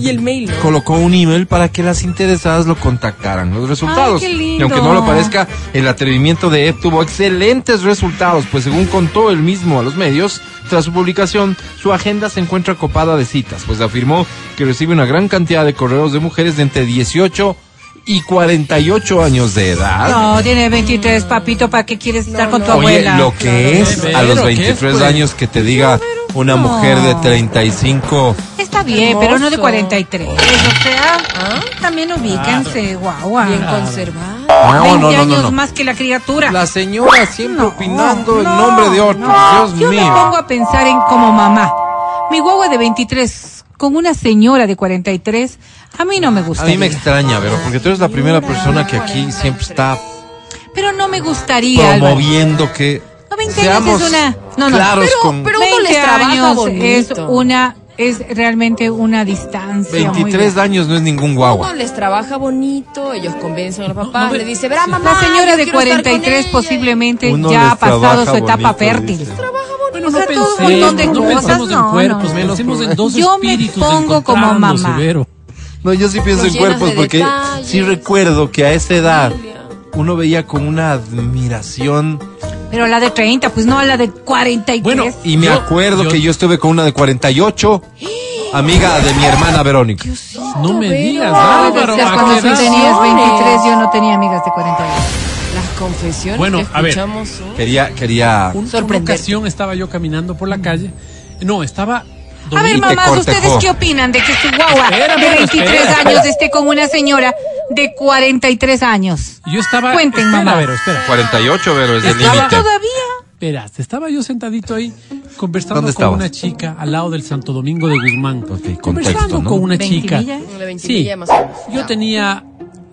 Y el mail, ¿no? colocó un email para que las interesadas lo contactaran. Los resultados. Ay, qué lindo. Y aunque no lo parezca, el atrevimiento de Ed tuvo excelentes resultados, pues según contó él mismo a los medios, tras su publicación, su agenda se encuentra copada de citas, pues afirmó que recibe una gran cantidad de correos de mujeres de entre 18 y 48 años de edad. No, tiene 23, papito, ¿para qué quieres estar con tu Oye, abuela? lo que es Pero, a los ¿qué 23 fue? años que te diga una no. mujer de 35 Está bien, pero no de Hermoso. 43. O sea, Ah. también ubíquense, guau, guau. Bien conservada. No, 20 no, no, no, años no. más que la criatura. La señora siempre No, opinando en no, nombre de otros. no. Dios Yo mío. me pongo a pensar en como mamá. Mi guagua de 23 con una señora de 43, a mí no me gusta. A mí me extraña, Vero, porque tú eres la primera persona que aquí siempre está Pero no me gustaría. Álvaro. promoviendo que No, 20 años es una. No, no, claros pero- con pero- uno 20 les trabaja años bonito. es una. Es realmente una distancia. muy 23 grande. años no es ningún Uno guagua. les trabaja bonito, ellos convencen a los papás, no, le dice, verá mamá. La señora de quiero estar con 43 ella". posiblemente Uno ya ha pasado su etapa bonito, fértil. dice. Bueno, O no sea, todo un montón de no cosas, pensemos en no, cuerpos, no. pensemos en dos Yo me espíritus pongo como mamá. Vero. No, yo sí pienso Los en cuerpos de porque detalles. sí recuerdo que a esa edad uno veía con una admiración Pero la de 30, pues no a la de 43. Bueno, y me Yo- acuerdo yo- que yo estuve con una de 48, amiga de mi hermana Verónica. No me digas, Álvaro. O sea, ¿a cuando tú tenías 23, yo no tenía amigas de 42. Las confesiones Bueno, que a ver. escuchamos son- Quería, quería. Un- Una ocasión estaba yo caminando por la calle. No, estaba. A ver, mamás. ¿ustedes qué opinan de que su guagua de bueno, 23 espera. años esté con una señora de 43 años? Yo estaba. Cuenten, espera, mamá. Vero, espera. 48, Vero, es el Estaba límite. Todavía. Verás, estaba yo sentadito ahí conversando ¿Dónde con estabas? una chica al lado del Santo Domingo de Guzmán. Ok, conversando contexto, ¿no? con una chica. Sí, ventimilla más o menos. yo tenía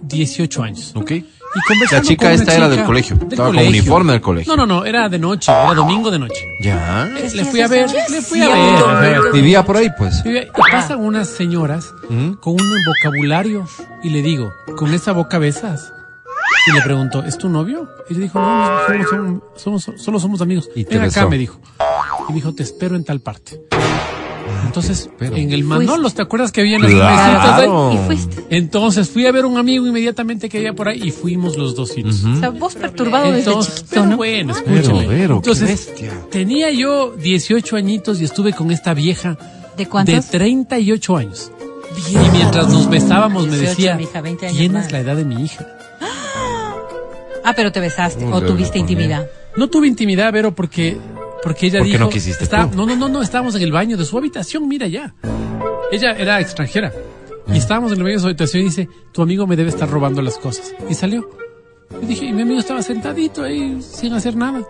18 años. ¿Ok? Y conversando La chica con una esta era chica del colegio, del estaba con colegio. uniforme del colegio. No, no, no, era de noche, era domingo de noche. Ya. Le fui a ver, le fui a ver. le fui a ver. Vivía por ahí, pues. Y pasan unas señoras ¿Mm? con un vocabulario y le digo, ¿con esa boca besas? Y le pregunto, ¿es tu novio? Y le dijo, no, solo somos, somos- solo somos amigos. Y te Ven acá, besó. me dijo. Y me dijo, te espero en tal parte. Entonces, en el Manolos, ¿te acuerdas que había en las Claro. Y fuiste. Entonces fui a ver un amigo inmediatamente que había por ahí y fuimos los dos hitos. O sea, vos perturbado desde Entonces, chiquito, pero ¿no? bueno, escúchame. Vero, qué Entonces, bestia. tenía yo 18 añitos y estuve con esta vieja ¿De cuántos? de 38 años. Y mientras nos besábamos me 18, decía, mija, 20 años tienes más". la edad de mi hija. Ah, pero te besaste Uy, o tuviste intimidad. No tuve intimidad, Vero, porque, porque ella ¿Por dijo... no quisiste está-? No, no, no, no, estábamos en el baño de su habitación, mira ya. Ella era extranjera. Mm. Y estábamos en el baño de su habitación y dice, tu amigo me debe estar robando las cosas. Y salió. Y dije, y mi amigo estaba sentadito ahí sin hacer nada.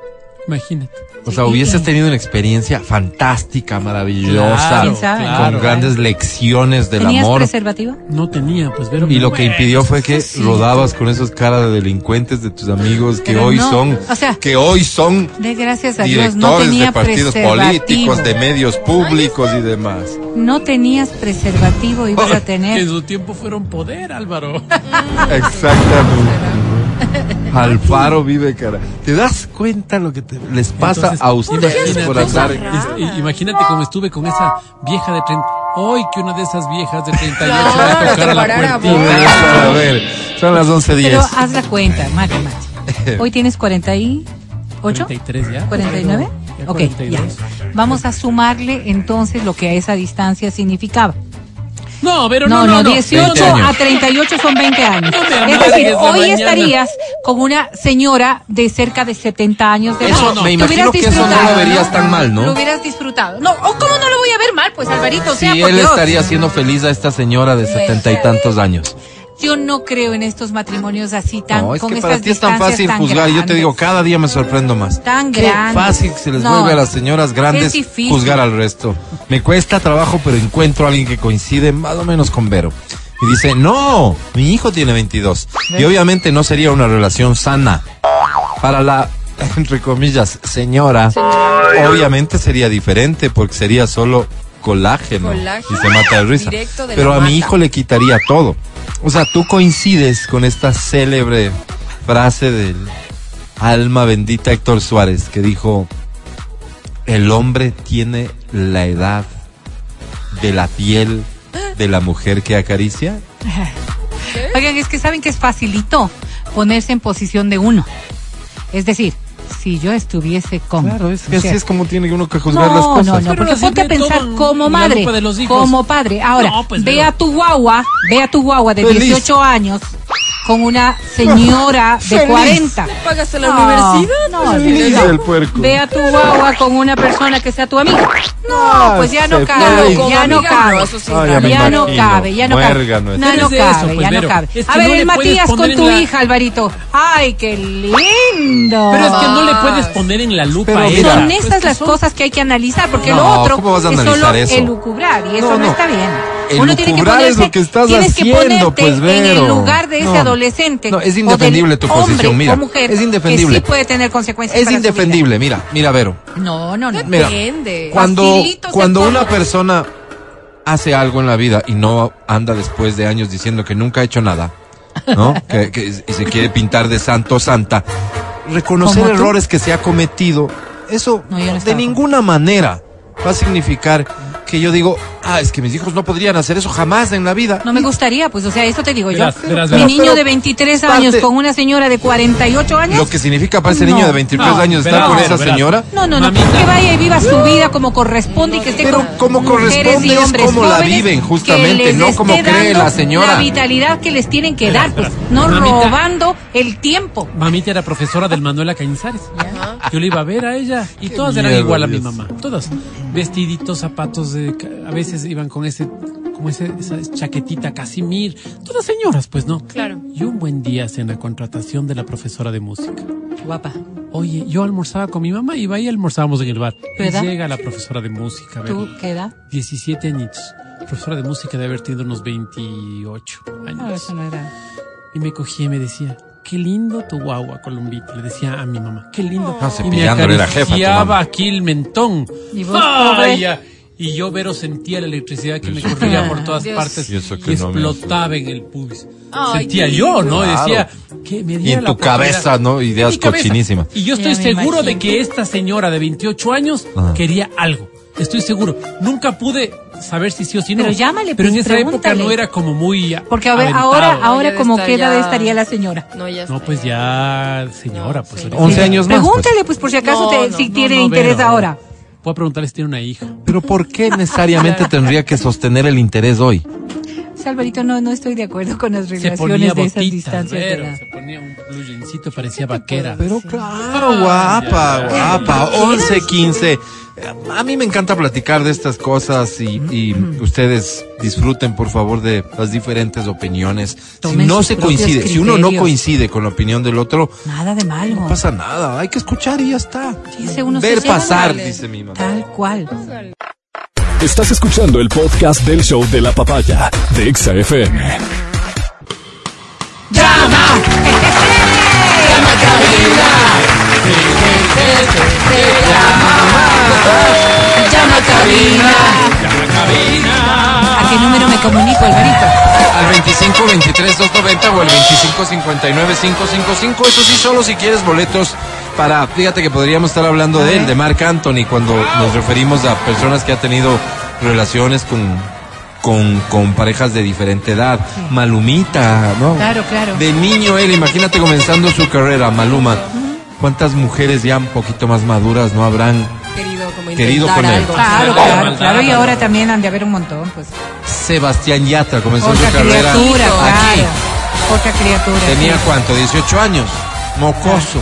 Imagínate. O sea, hubieses tenido una experiencia fantástica, maravillosa, Claro, ¿Quién sabe? claro. con grandes lecciones del ¿Tenías amor. preservativo? No tenía, pues, Vero. Y lo que impidió fue que sí. rodabas con esos caras de delincuentes de tus amigos que Pero hoy no, son, o sea, que hoy son De gracias a Dios no directores tenía de partidos políticos, de medios públicos y demás. No tenías preservativo, ibas a Que en tener. su tiempo fueron poder, Álvaro. Exactamente. Alfaro vive cara. ¿Te das cuenta lo que te- les pasa Entonces, a ustedes imagínate, por andar? imagínate cómo estuve con esa vieja de 30. Hoy que una de esas viejas de 38 Claro, va a tocar la puertita. A ver, son las 11.10. Pero haz la cuenta, mate, mate. Hoy tienes 48, 43 ya. 49. Ya Ok, ya. 42. Vamos a sumarle entonces lo que a esa distancia significaba. No, pero No, no, 18 20 años. a 38 son 20 años. No es decir, hoy mañana. estarías con una señora de cerca de 70 años de edad. Eso, no. me imagino que eso no lo verías tan mal, ¿no? Lo hubieras disfrutado. No, ¿o ¿cómo no lo voy a ver mal? Pues Alvarito, o Si sea, por él Dios. estaría haciendo feliz a esta señora de setenta y tantos años. Yo no creo en estos matrimonios así tan No, es con que para ti es tan fácil tan juzgar. Yo te grandes. digo, cada día me sorprendo más. Tan Qué grandes. fácil se les No, vuelve a las señoras grandes juzgar al resto. Me cuesta trabajo, pero encuentro a alguien que coincide más o menos con Vero. Y dice, no, mi hijo tiene 22. Y obviamente no sería una relación sana. Para la, entre comillas, señora, obviamente sería diferente porque sería solo colágeno, Colágeno y se mata de risa. de Pero a mi hijo le quitaría todo. O sea, tú coincides con esta célebre frase del alma bendita Héctor Suárez que dijo, el hombre tiene la edad de la piel de la mujer que acaricia. Oigan, es que saben que es facilito ponerse en posición de uno. Es decir, si yo estuviese con. Claro, es que así es como tiene uno que juzgar no, las cosas. No, no, Pero porque ponte a pensar como madre, como padre. Ahora, No, pues, ve pero- a tu guagua, ve a tu guagua de Feliz. 18 años con una señora de 40. ¿Pagas la No, universidad? no, el puerco. Ve a tu guagua con una persona que sea tu amiga. No, pues ya no cabe, ya no cabe. ya no cabe, ya no cabe. No, cabe, ya no cabe. A ver, el Matías con tu hija, Alvarito. Ay, qué lindo. Pero es que no le puedes poner en la lupa Pero a mira, ella. Son Pues estas las son- cosas que hay que analizar, porque No, lo otro ¿cómo vas a es solo eso? elucubrar y eso No, no, no. está bien. Elucubrar es lo que estás tienes que haciendo, ponerte pues, en el lugar de ese No. adolescente. No, es indefendible tu posición, mira, o mujer es indefendible. Que sí puede tener consecuencias Es para su vida. indefendible, mira, mira, Vero. No, no, no. Mira, Depende. Cuando, cuando una persona hace algo en la vida y no anda después de años diciendo que nunca ha hecho nada, ¿no? que, que- y se quiere pintar de santo santa, reconocer errores que se ha cometido, eso No, yo no de ninguna manera va a significar que yo digo, ah, es que mis hijos no podrían hacer eso jamás en la vida. No me gustaría, pues, o sea, eso te digo Verás, yo. verás, Mi niño de 23 parte- años con una señora de 48 años. Lo que significa para ese No. niño de 23 No, años estar verás, con esa verás. señora. No, no, no, Mamita. que vaya y viva su vida como corresponde y que esté Pero con como corresponde y es como la viven, justamente, no como cree la señora. La vitalidad que les tienen que dar, pues, no Mamita. robando el tiempo. Mamita era profesora del Manuela Cañizares. Yo le iba a ver a ella y todas eran igual a mi mamá. Todas. Vestiditos, zapatos, de, a veces iban con ese, como ese, esa chaquetita casimir. Todas señoras, pues no. Claro. Y un buen día en la contratación de la profesora de música. Guapa. Oye, yo almorzaba con mi mamá y iba y almorzábamos en el bar. ¿Tu Y edad? llega la profesora de música. a ver, ¿Tú qué edad? 17 añitos. Profesora de música de haber tenido unos 28 años. No, eso no era. Y me cogía y me decía, qué lindo tu guagua, Columbito. Le decía a mi mamá, qué lindo. Ah, y me cepillándole la jefa acariciaba aquí el mentón. Y vos, Ay. Y yo, Vero, sentía la electricidad que me corría por todas Dios. partes Y y, eso que no me explotaba en el pubis. Ay, sentía yo, ¿no? Claro. Decía, que me Y diera en la tu cabeza. ¿no? Ideas En cochinísimas. Y yo estoy Ya seguro de que esta señora de 28 años Ajá. quería algo. Estoy seguro. Nunca pude saber si sí o si no. Pero llámale, Pero en pues, esa época pregúntale. no era como muy. Porque a ver, aventado. ahora, No, ahora como estar qué edad ya- estaría la señora. No, ya No, está. pues ya, señora, No, pues. sí. ahorita- 11 años más. pues. Pregúntale, pues, por si acaso No, te- no, si no, tiene No, interés ahora. Voy a preguntarle si tiene una hija. Pero ¿por qué necesariamente tendría que sostener el interés hoy? Sí, Alvarito, no, no estoy de acuerdo con las relaciones de esas distancias de Vero, edad. se ponía un blujencito, parecía vaquera. Pero claro, guapa, guapa. 11, 15. A mí me encanta platicar de estas cosas y, y ustedes disfruten, por favor, de las diferentes opiniones. Si no se coincide, si uno no criterios. coincide con la opinión del otro, Nada de malo. no pasa nada. Hay que escuchar y ya está. Sí, uno Ver pasar, dice mi mamá. Tal cual. Estás escuchando el podcast del show de la papaya de Exa FM. Llama cabina. ¿A qué número me comunico, Alvarito? Al 25 23 290 o al 25 59 555. Eso sí, solo si quieres boletos para. Fíjate que podríamos estar hablando de él, de Marc Anthony, cuando nos referimos a personas que ha tenido relaciones con. Con, con parejas de diferente edad. Malumita, ¿no? Claro, claro. De niño él, imagínate comenzando su carrera, Maluma. ¿Cuántas mujeres ya un poquito más maduras no habrán Querido, como Querido con él. algo. Claro, la claro, claro. Y ahora también han de haber un montón, pues. Sebastián Yatra comenzó Otra su carrera criatura, aquí. claro. Otra criatura. Tenía sí. cuánto, 18 años. Mocoso.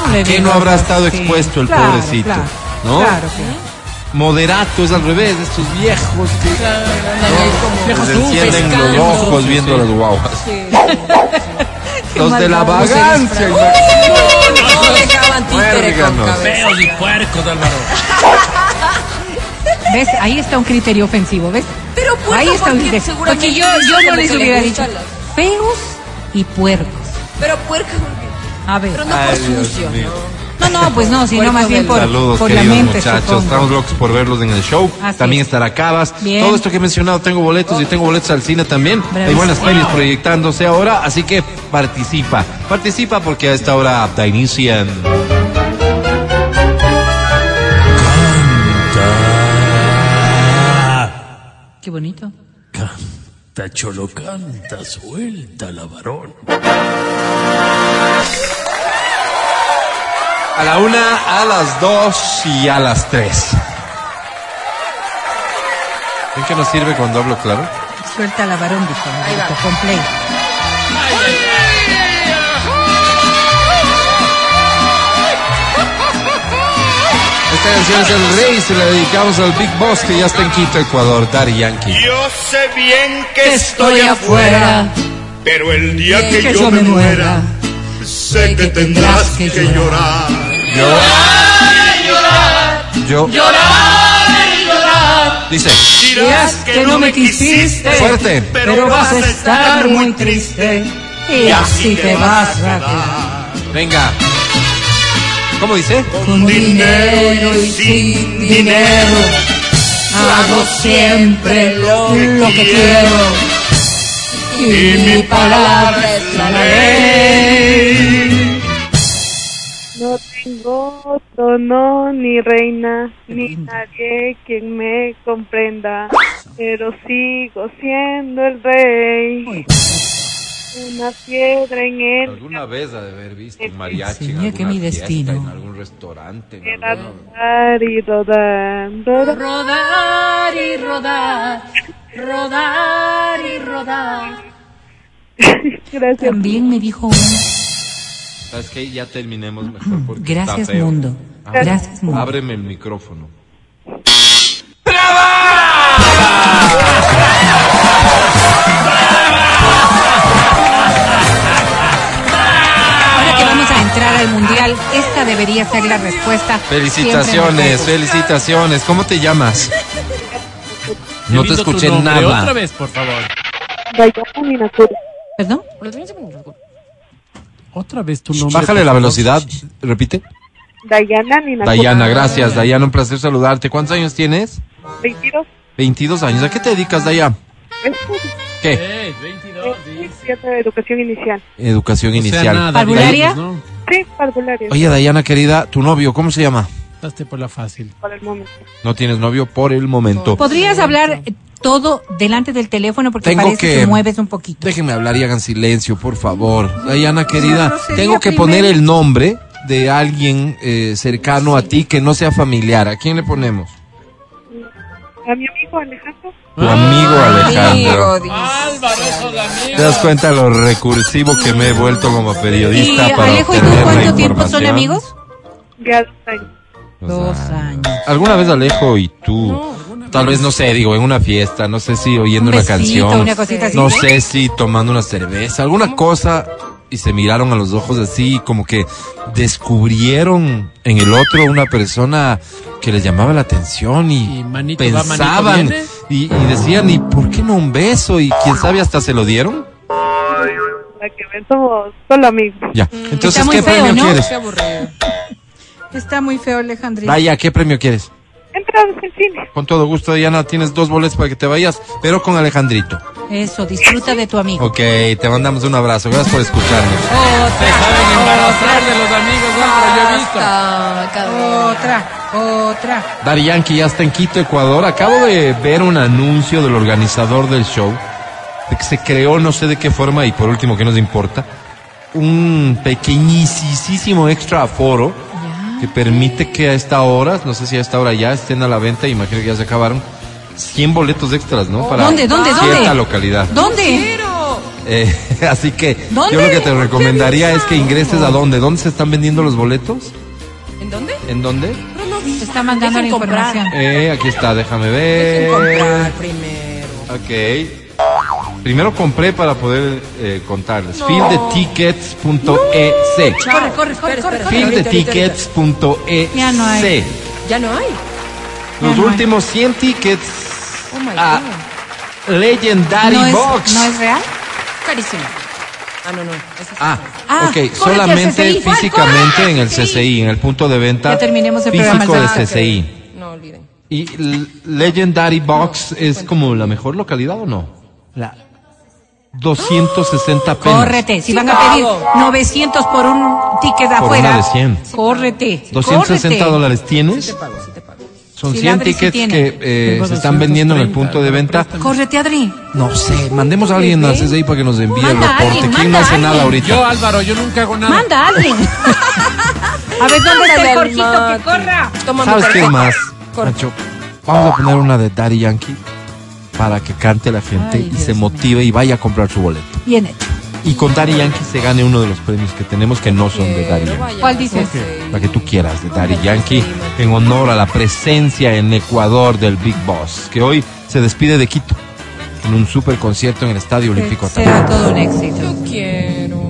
No le ¿A qué digas no habrá estado expuesto el Claro, pobrecito? Claro, ¿No? Claro, claro. Moderato es al revés, estos viejos que Como- se encienden los ojos viendo las guaguas. Los de la vagancia. No. Feos y puercos, Álvaro. ¿Ves? Ahí está un criterio ofensivo, ¿ves? Pero puerco Ahí está un porque criterio. Porque yo, yo no les que le hubiera dicho feos y puercos. Pero puerco porque- A ver. Pero no por Ay, sucio, mío. ¿no? No, pues no, sino más bien por, Saludos, por la queridos mente, muchachos. Estamos locos por verlos en el show. Así también es. estará Cabas. Bien. Todo esto que he mencionado, tengo boletos y tengo boletos al cine también. Hay Bravísimo. buenas pelis proyectándose ahora, así que participa. Participa porque a esta hora da inician. Qué bonito. Canta, cholo, canta, suelta la varón. A la una, a las dos y a las tres. ¿En qué nos sirve cuando hablo claro? Suelta la varón, dijo. Con play. Esta canción es El Rey, se la dedicamos al Big Boss que ya está en Quito, Ecuador, Daddy Yankee. Yo sé bien que estoy afuera, pero el día que yo me muera, sé que tendrás que llorar. Yo. Dice, Dirás que no me quisiste, fuerte. pero vas a estar muy triste Y así te vas a Venga. ¿Cómo dice? Con dinero y sin dinero, hago siempre lo que quiero. Y mi palabra es la ley. No tengo otro, no, ni reina, ni nadie quien me comprenda, pero sigo siendo el rey. Una piedra en el Alguna vez ha de haber visto un mariachi en señor, que alguna mi fiesta, destino. en algún restaurante. en que alguna- rodar y rodar, rodar. Rodar y rodar, rodar y rodar. Gracias. También me dijo uno, ¿Sabes qué? Ya terminemos mejor porque gracias está feo. mundo, Ah, gracias mundo. Ábreme el micrófono. Ahora que vamos a entrar al mundial, esta debería ser la respuesta. Felicitaciones, felicitaciones. ¿Cómo te llamas? No te escuché nada. Otra vez, por favor. ¿Perdón? Otra vez tu nombre. Bájale la velocidad. Repite. Dayana Minakura. Dayana, gracias. Dayana, un placer saludarte. ¿Cuántos años tienes? 22. 22 años. ¿A qué te dedicas, Dayana? ¿Qué? Eh, 22, dice. Estudiante de educación inicial. Educación O sea, inicial. ¿Parvularia? Sí, parvularia. Oye, Dayana, querida, ¿tu novio cómo se llama? Daste por la fácil. Por el momento. No tienes novio por el momento. ¿Podrías hablar eh, todo delante del teléfono porque Tengo parece que, que- mueves un poquito? Déjenme hablar y hagan silencio, por favor. Dayana, querida, tengo que primero. poner el nombre de alguien eh, cercano a ti que no sea familiar. ¿A quién le ponemos? A mi amigo Alejandro. Tu amigo Alejandro. Álvaro, esos amigos. ¿Te das cuenta lo recursivo que me he vuelto como ¿Y periodista para Alejo y tú cuánto tiempo son información? amigos? Ya dos años. Dos años. ¿Alguna vez Alejo y tú? Tal vez, no sé, digo, en una fiesta, no sé si oyendo Un una canción, una cosita así, no sé si tomando una cerveza, alguna cosa, y se miraron a los ojos así, como que descubrieron en el otro una persona que les llamaba la atención y, Y manito va, manito pensaban y, y decían, ¿y por qué no un beso? Y quién sabe, hasta se lo dieron. La que ven somos solo amigos. Ya, entonces, Está muy ¿qué feo, premio ¿no? quieres? Está muy feo, Alejandrina. Vaya, ¿qué premio quieres? Entrados en cine. Con todo gusto, Diana, tienes dos boletos para que te vayas, pero con Alejandrito. Eso, disfruta de tu amigo. Ok, te mandamos un abrazo. Gracias por escucharnos. Se saben embarazar de los amigos, Álvaro, yo he visto. Otra, otra. Dari Yankee ya está en Quito, Ecuador. Acabo de ver un anuncio del organizador del show, de que se creó, no sé de qué forma, y por último, que nos importa, un pequeñísimo extra aforo que permite que a esta hora, no sé si a esta hora ya estén a la venta, imagino que ya se acabaron, 100 boletos extras, ¿no? Para ¿Dónde, dónde, cierta dónde? localidad. ¿Dónde? Eh, así que ¿Dónde? yo lo que te recomendaría es que ingreses a dónde. ¿Dónde se están vendiendo los boletos? ¿En dónde? ¿En dónde? Te está mandando la información. Eh, aquí está, déjame Dejen comprar ver. primero. Ok. Primero compré para poder eh, contarles. Fieldetickets.ec. Corre, corre, corre, corre, corre. Fieldetickets.ec. Ya no hay. Ya no hay. Los Ya no hay. últimos 100 tickets Oh my a god. Legendary ¿No es, Box. ¿No es real? Carísimo. Ah, no, no. Sí. Ah, Ah, ok, solamente CCI, físicamente corre, en el CCI. En el punto de venta Ya terminemos el físico programa, de ya. CCI. No olviden. ¿Y l- Legendary Box es como la mejor localidad o no? La 260 pesos. Córrete. Si van a pedir 900 por un ticket de Por afuera. una de 100. Córrete. 260 córrete. dólares tienes. Te pago, sí te pago. Son Sí, 100 Adri sí tickets que eh, se están vendiendo en el 230, punto de venta. Córrete, Adri. No sé, mandemos a alguien a CCI para que nos envíe el Manda reporte. alguien, ¿Quién no hace nada ahorita? Yo, Álvaro, yo nunca hago nada. Manda a alguien. a ver, ¿dónde está el Jorgito que corra? Toma ¿Sabes qué más, Corre. Nacho? Vamos a poner una de Daddy Yankee para que cante la gente Ay, y se Dios motive y vaya a comprar su boleto. Bien hecho. y con Daddy Yankee se gane uno de los premios que tenemos que no son de Daddy Yankee. ¿Cuál dices? La que tú quieras de Daddy Yankee en honor a la presencia en Ecuador del Big Boss, que hoy se despide de Quito en un super concierto en el Estadio Olímpico Será Atahualpa. todo un éxito. Yo quiero.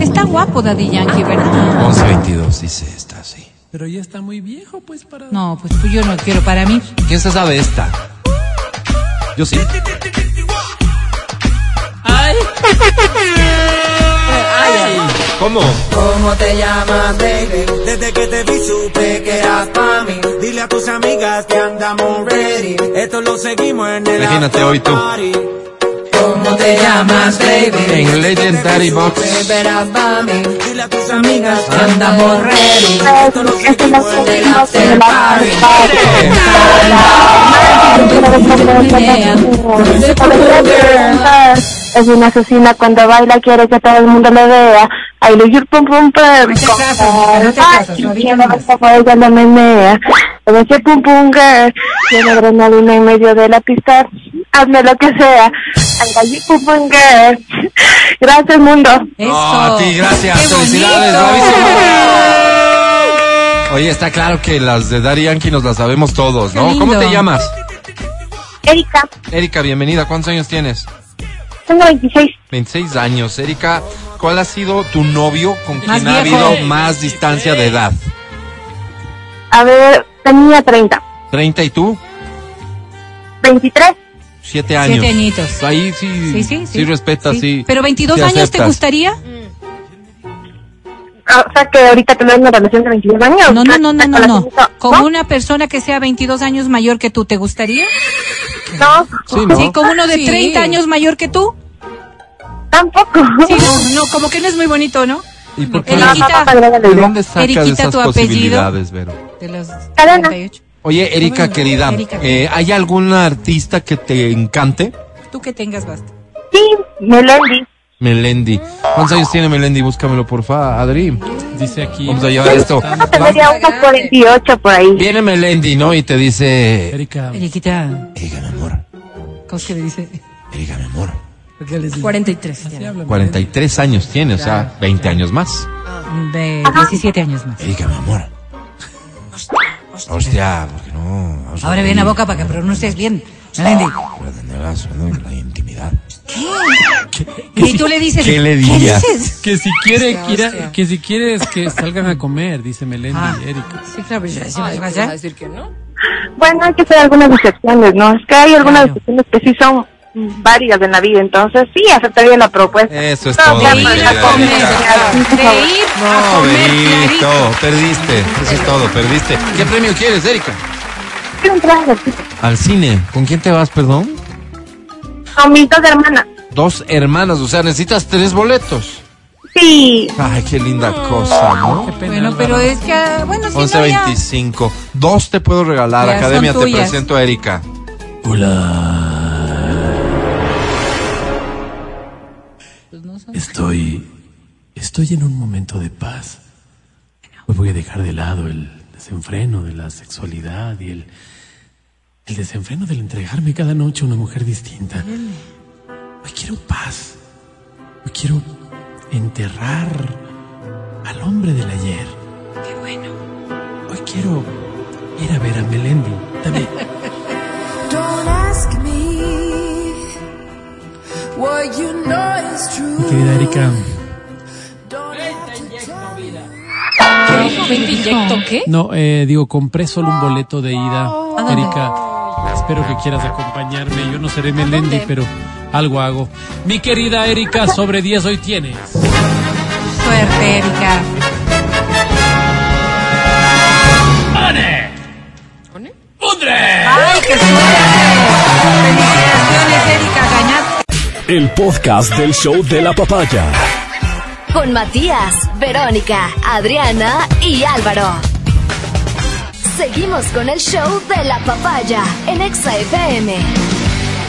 Está guapo Daddy Yankee, ¿verdad? 1122 dice esta, sí. Pero ya está muy viejo, pues, para... No, pues tú- yo no quiero para mí. ¿Quién se sabe esta? Yo sí. ¡Ay! ¿Cómo? ¿Cómo te llamas, baby? Desde que te vi supe que eras pa' mí. Dile a tus amigas que andamos ready. Esto lo seguimos en el Imagínate hoy tú. ¿Cómo te llamas, baby? En Legendary Box. Verás pa' mí. Dile a tus amigas que andamos ready. Esto lo seguimos en el after party. Es una asesina cuando baila, quiere que todo el mundo le vea. Ay, le your pum pum pum. No te casas, no ver cómo ella lo menea. Con ese pum pum girl. Tiene adrenalina en medio de la pista. Hazme lo que sea. Ay, pum pum girl. Gracias, mundo. Eso. A ti, gracias. Qué Felicidades. Oye, está claro que las de Daddy Yankee nos las sabemos todos, ¿no? ¿Cómo te llamas? Erika, Erika, bienvenida. ¿Cuántos años tienes? Tengo 26. 26 años. Erika, ¿cuál ha sido tu novio con Más quien ha viejo. habido más distancia de edad? A ver, tenía 30. ¿30 y tú? 23. Siete años. Siete añitos. Ahí sí, Sí, sí, sí. respetas, sí. Pero 22 sí años te aceptas. gustaría? Ah, O sea que ahorita tener una relación de 22 años. No, no, no, no, no, no. Con una persona que sea 22 años mayor que tú, ¿te gustaría? No, Sí, ¿no? Sí, con uno de Sí. 30 años mayor que tú. tampoco. Sí, no, no, como que no es muy bonito, ¿no? ¿Y por qué? no, ¿De dónde sacas Eriquita, esas tu apellido. posibilidades, Vero? De los Cadena. 38. Oye, Erika, querida, Erika. eh, ¿hay alguna artista que te encante? Tú que tengas basta. Sí, Melendi. Melendi. ¿Cuántos años tiene Melendi? Búscamelo, porfa, Adri. Dice aquí... Vamos a llevar esto. Tendría unos 48 por ahí. Viene Melendi, ¿no? Y te dice... Erika, Eriquita, Erika, mi amor. ¿cómo es que le dice? Erika, mi amor. ¿Por qué le dice? 43. así habla. 43 años tiene, o sea, 20 años más. De 17 años más. Erika, mi amor. Hostia, porque no... Ahora bien la boca para que pronuncies bien. Melendi. La intimidad. Y tú le dices. ¿Qué le dices? Que si quiere, Hostia, quiera- hostia. que si quieres que salgan a comer, dice Melendi, Ah. Erika. Sí, claro, pero ya, sí, Ay, vas ¿me vas a allá. decir que no? Bueno, hay que hacer algunas excepciones, ¿no? Es que hay algunas Claro. excepciones que sí son varias en la vida, entonces sí, aceptaría la propuesta. Eso es No, todo, ya, mi De ir querida a comer. Erika. De ir a No, comer Berito, clarito. perdiste. Eso es todo, perdiste. ¿Qué premio quieres, Erika? Quiero entrar al cine. Al cine. ¿Con quién te vas, perdón? Con mis dos hermanas. Dos hermanas, o sea, necesitas tres boletos. Sí, Ay, qué linda cosa, ¿no? Qué pena, Bueno, pero es que, ah, bueno, si no ya. 11.25. Dos te puedo regalar. Ya son Academia, te presento a Erika. Estoy. Estoy en un momento de paz. Hoy voy a dejar de lado el desenfreno de la sexualidad y el. El desenfreno del entregarme cada noche a una mujer distinta. Hoy quiero paz. Hoy quiero enterrar al hombre del ayer. Qué bueno. Hoy quiero ir a ver a Melendi. Dame. Don't ask me what you know is Mi true. querida Erika. ¿Qué no, eh, digo, compré solo un boleto de ida. Erika, espero que quieras acompañarme. Yo no seré Melendi, pero algo hago. Mi querida Erika, sobre 10 hoy tienes. Suerte, Erika. ¡Ay, qué suerte! Felicitaciones, Erika, ganaste. El podcast del show de la papaya. Con Matías, Verónica, Adriana y Álvaro. Seguimos con el show de la papaya en Exa FM.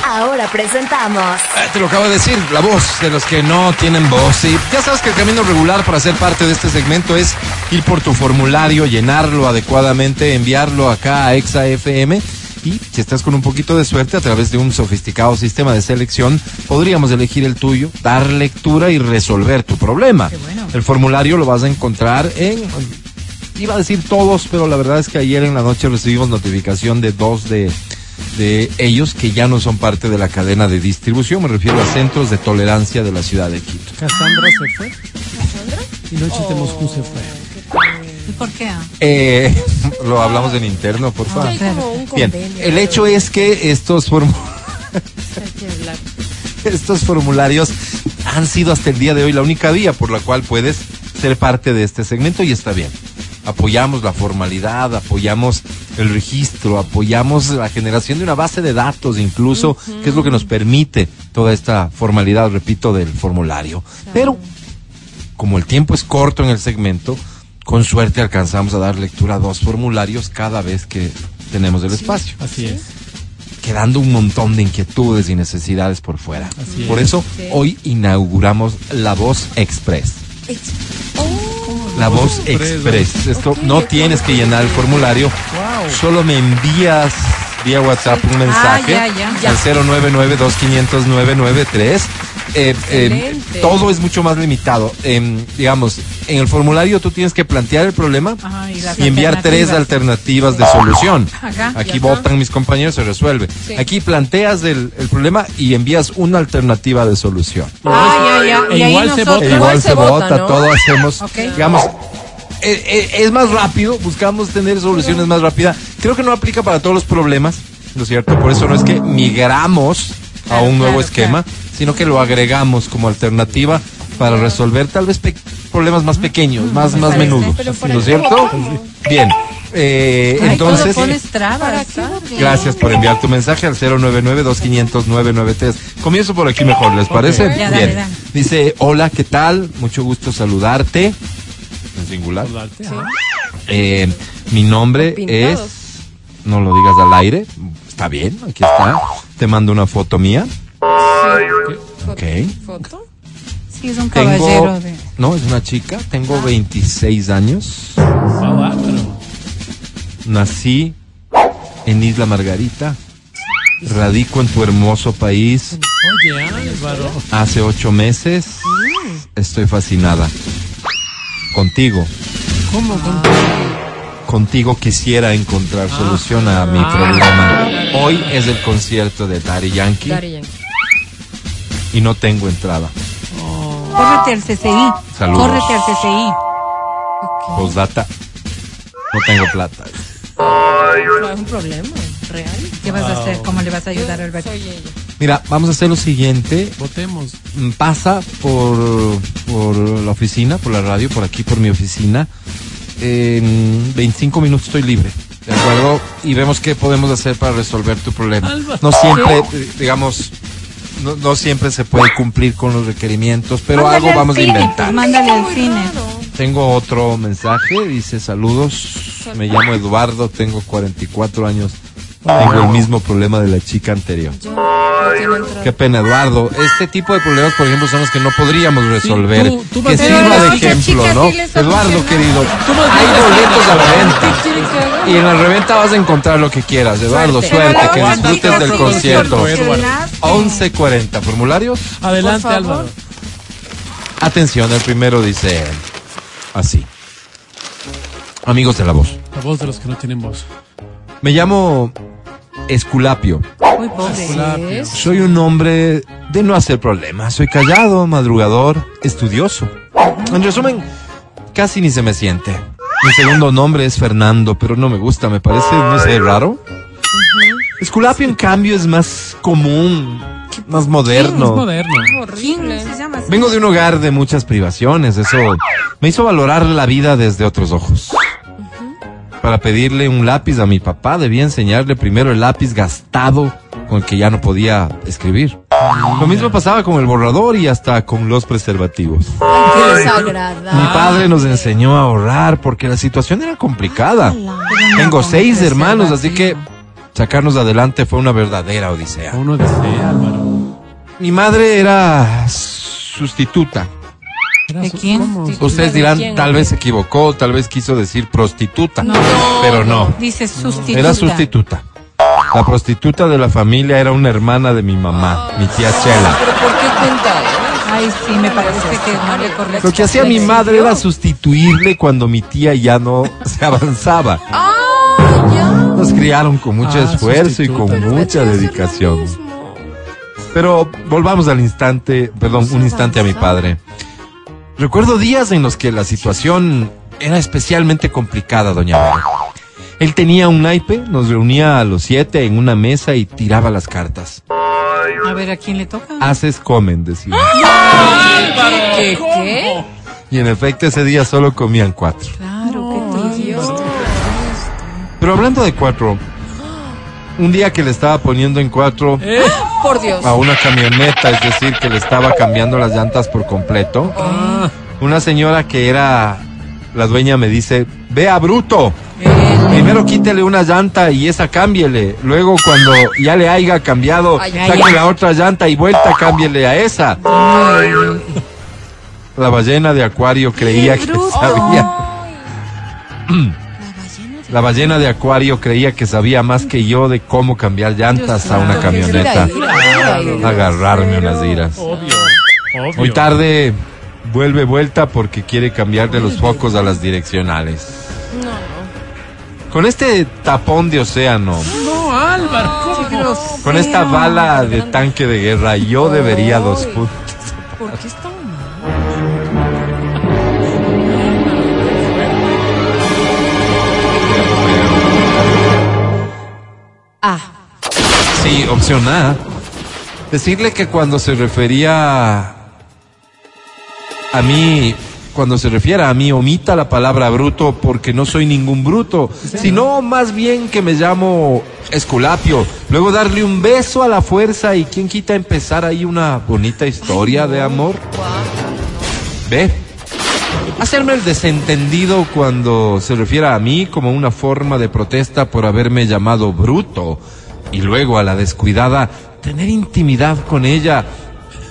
Ahora presentamos Eh, te lo acabo de decir, la voz de los que no tienen voz. Y ya sabes que el camino regular para ser parte de este segmento es ir por tu formulario, llenarlo adecuadamente, enviarlo acá a Exa FM Y si estás con un poquito de suerte, a través de un sofisticado sistema de selección, podríamos elegir el tuyo, dar lectura y resolver tu problema. El formulario lo vas a encontrar en, iba a decir todos, pero la verdad es que ayer en la noche recibimos notificación de dos de, de ellos que ya no son parte de la cadena de distribución. Me refiero a centros de tolerancia de la ciudad de Quito. Cassandra se fue. Y Noche de Moscú se fue. ¿Y por qué? ah? Eh, lo hablamos en interno, por favor. Un Bien, convenio. el hecho es que estos estos formularios han sido hasta el día de hoy la única vía por la cual puedes ser parte de este segmento y está bien. Apoyamos la formalidad, apoyamos el registro, apoyamos la generación de una base de datos incluso, que es lo que nos permite toda esta formalidad, repito, del formulario. Pero como el tiempo es corto en el segmento, con suerte alcanzamos a dar lectura a dos formularios cada vez que tenemos el espacio Así es. quedando un montón de inquietudes y necesidades por fuera. Así por es. eso hoy inauguramos La Voz Express. La Voz Express. Esto no tienes que llenar el formulario, solo me envías vía WhatsApp un mensaje Ah, ya, ya. al 099-2500-993. Eh, eh, todo es mucho más limitado. Em, digamos, en el formulario tú tienes que plantear el problema Ajá, y enviar tres alternativas. de solución. Aquí votan mis compañeros, se resuelve. Sí. Aquí planteas el, el problema y envías una alternativa de solución. Ah, ya, ya. E Y ahí igual se E Igual vota, todo hacemos, digamos, eh, eh, es más rápido, buscamos tener soluciones más rápidas. Creo que no aplica para todos los problemas, ¿no es cierto? Por eso no es que migramos a Claro, un nuevo claro, esquema, sino que lo agregamos como alternativa para resolver tal vez pe- problemas más pequeños, más, más parece. menudos, Pero ¿para ¿no es cierto? Bien, eh, Ay, entonces... Gracias por enviar tu mensaje al 099-2500-993. Comienzo por aquí mejor, ¿les parece? Ya, dale, Bien. dale. Dice, hola, ¿qué tal? Mucho gusto saludarte. En singular. Saludarte, Sí. Eh, mi nombre Pintados. es... No lo digas al aire. Está bien, aquí está. Te mando una foto mía. Ok. ¿Foto? Sí, es un Tengo... caballero de... No, es una chica. Tengo 26 años. Ah, bárbaro. Nací en Isla Margarita. Radico en tu hermoso país. Oye, Álvaro. Hace ocho meses estoy fascinada. Contigo. ¿Cómo? con- Contigo quisiera encontrar solución a mi Ah. problema. Hoy es el concierto de Daddy Yankee Daddy Yankee. Y no tengo entrada. Córrete al CCI. Saludos. Córrete al CCI. Postdata. No tengo plata. No, es un problema real. ¿Qué vas a hacer? ¿Cómo le vas a ayudar a Alberto? Soy ella. Mira, vamos a hacer lo siguiente. Votemos. Mm, Pasa por, por la oficina, por la radio, por aquí, por mi oficina. En 25 minutos estoy libre. ¿De acuerdo? Y vemos qué podemos hacer para resolver tu problema. No siempre, eh, digamos, no, no siempre se puede cumplir con los requerimientos, pero Mándale algo al vamos a inventar. mándale al cine. Tengo otro mensaje, dice saludos, me llamo Eduardo, tengo 44 años, tengo el mismo problema de la chica anterior. Qué pena, Eduardo. Este tipo de problemas, por ejemplo, son los que no podríamos resolver. tú- tú vas que sirva de ejemplo, chica ¿no? sí Eduardo, querido, hay boletos a la venta. Y en la reventa vas a encontrar lo que quieras. Eduardo, Suerte. suerte, que disfrutes del concierto. le Eduardo. solucionaste. 11.40, formularios. Adelante. Álvaro. Atención, el primero dice así. Amigos de la voz. La voz de los que no tienen voz. Me llamo Esculapio. Pobre. Es- Soy un hombre de no hacer problemas. Soy callado, madrugador, estudioso. En resumen, casi ni se me siente. Mi segundo nombre es Fernando, pero no me gusta, me parece, no sé, raro. Esculapio, en cambio, es más común, más Es moderno. moderno. ¿Quién Horrible. se llama así? Vengo de un hogar de muchas privaciones, eso me hizo valorar la vida desde otros ojos. Para pedirle un lápiz a mi papá debía enseñarle primero el lápiz gastado con el que ya no podía escribir. Lo mismo pasaba con el borrador y hasta con los preservativos. Qué desagradable. Mi padre nos enseñó a ahorrar porque la situación era complicada. Tengo seis hermanos, así que sacarnos adelante fue una verdadera odisea. Uno desea, Álvaro. Mi madre era sustituta. ¿De quién? Ustedes ¿De dirán, quién? tal vez se equivocó, tal vez quiso decir prostituta, No. pero no, Dice sustituta. era sustituta. La prostituta de la familia era una hermana de mi mamá, mi tía Chela. ¿Pero por qué cuenta eso? Ay, sí, me parece que no le corresponde. Lo que hacía mi madre era sustituirle cuando mi tía ya no se avanzaba. ¡Ah, ya! Nos criaron con mucho Ah, esfuerzo y con mucha dedicación. Pero volvamos al instante, perdón, un instante a mi padre. Recuerdo días en los que la situación era especialmente complicada, doña Vera. Él tenía un naipe, nos reunía a los siete en una mesa y tiraba las cartas. A ver, ¿a quién le toca? Haces comen, decía. ¿Qué? ¿Qué? Y en efecto ese día solo comían cuatro. Claro, qué Dios. Pero hablando de cuatro, un día que le estaba poniendo en cuatro Por Dios. a una camioneta, es decir, que le estaba cambiando las llantas por completo, Ah, una señora que era la dueña me dice, vea bruto, primero quítele una llanta y esa cámbiele, luego cuando ya le haya cambiado, Ay, saque ay, la otra llanta y vuelta, cámbiele a esa. La ballena de acuario creía que sabía. La ballena de acuario creía que sabía más que yo de cómo cambiar llantas a una camioneta. Agarrarme unas iras. obvio. Obvio. Muy tarde vuelve vuelta porque quiere cambiarle los focos a las direccionales. Con este tapón de océano, No, Álvaro. ¿cómo? con esta bala de tanque de guerra, yo debería dos puntos. ¿Por qué está Sí, opción A. Decirle que cuando se refería a mí, cuando se refiera a mí, omita la palabra bruto porque no soy ningún bruto, sino más bien que me llamo Esculapio. Luego darle un beso a la fuerza y quién quita empezar ahí una bonita historia de amor. Ve. Hacerme el desentendido cuando se refiera a mí como una forma de protesta por haberme llamado bruto y luego a la descuidada tener intimidad con ella,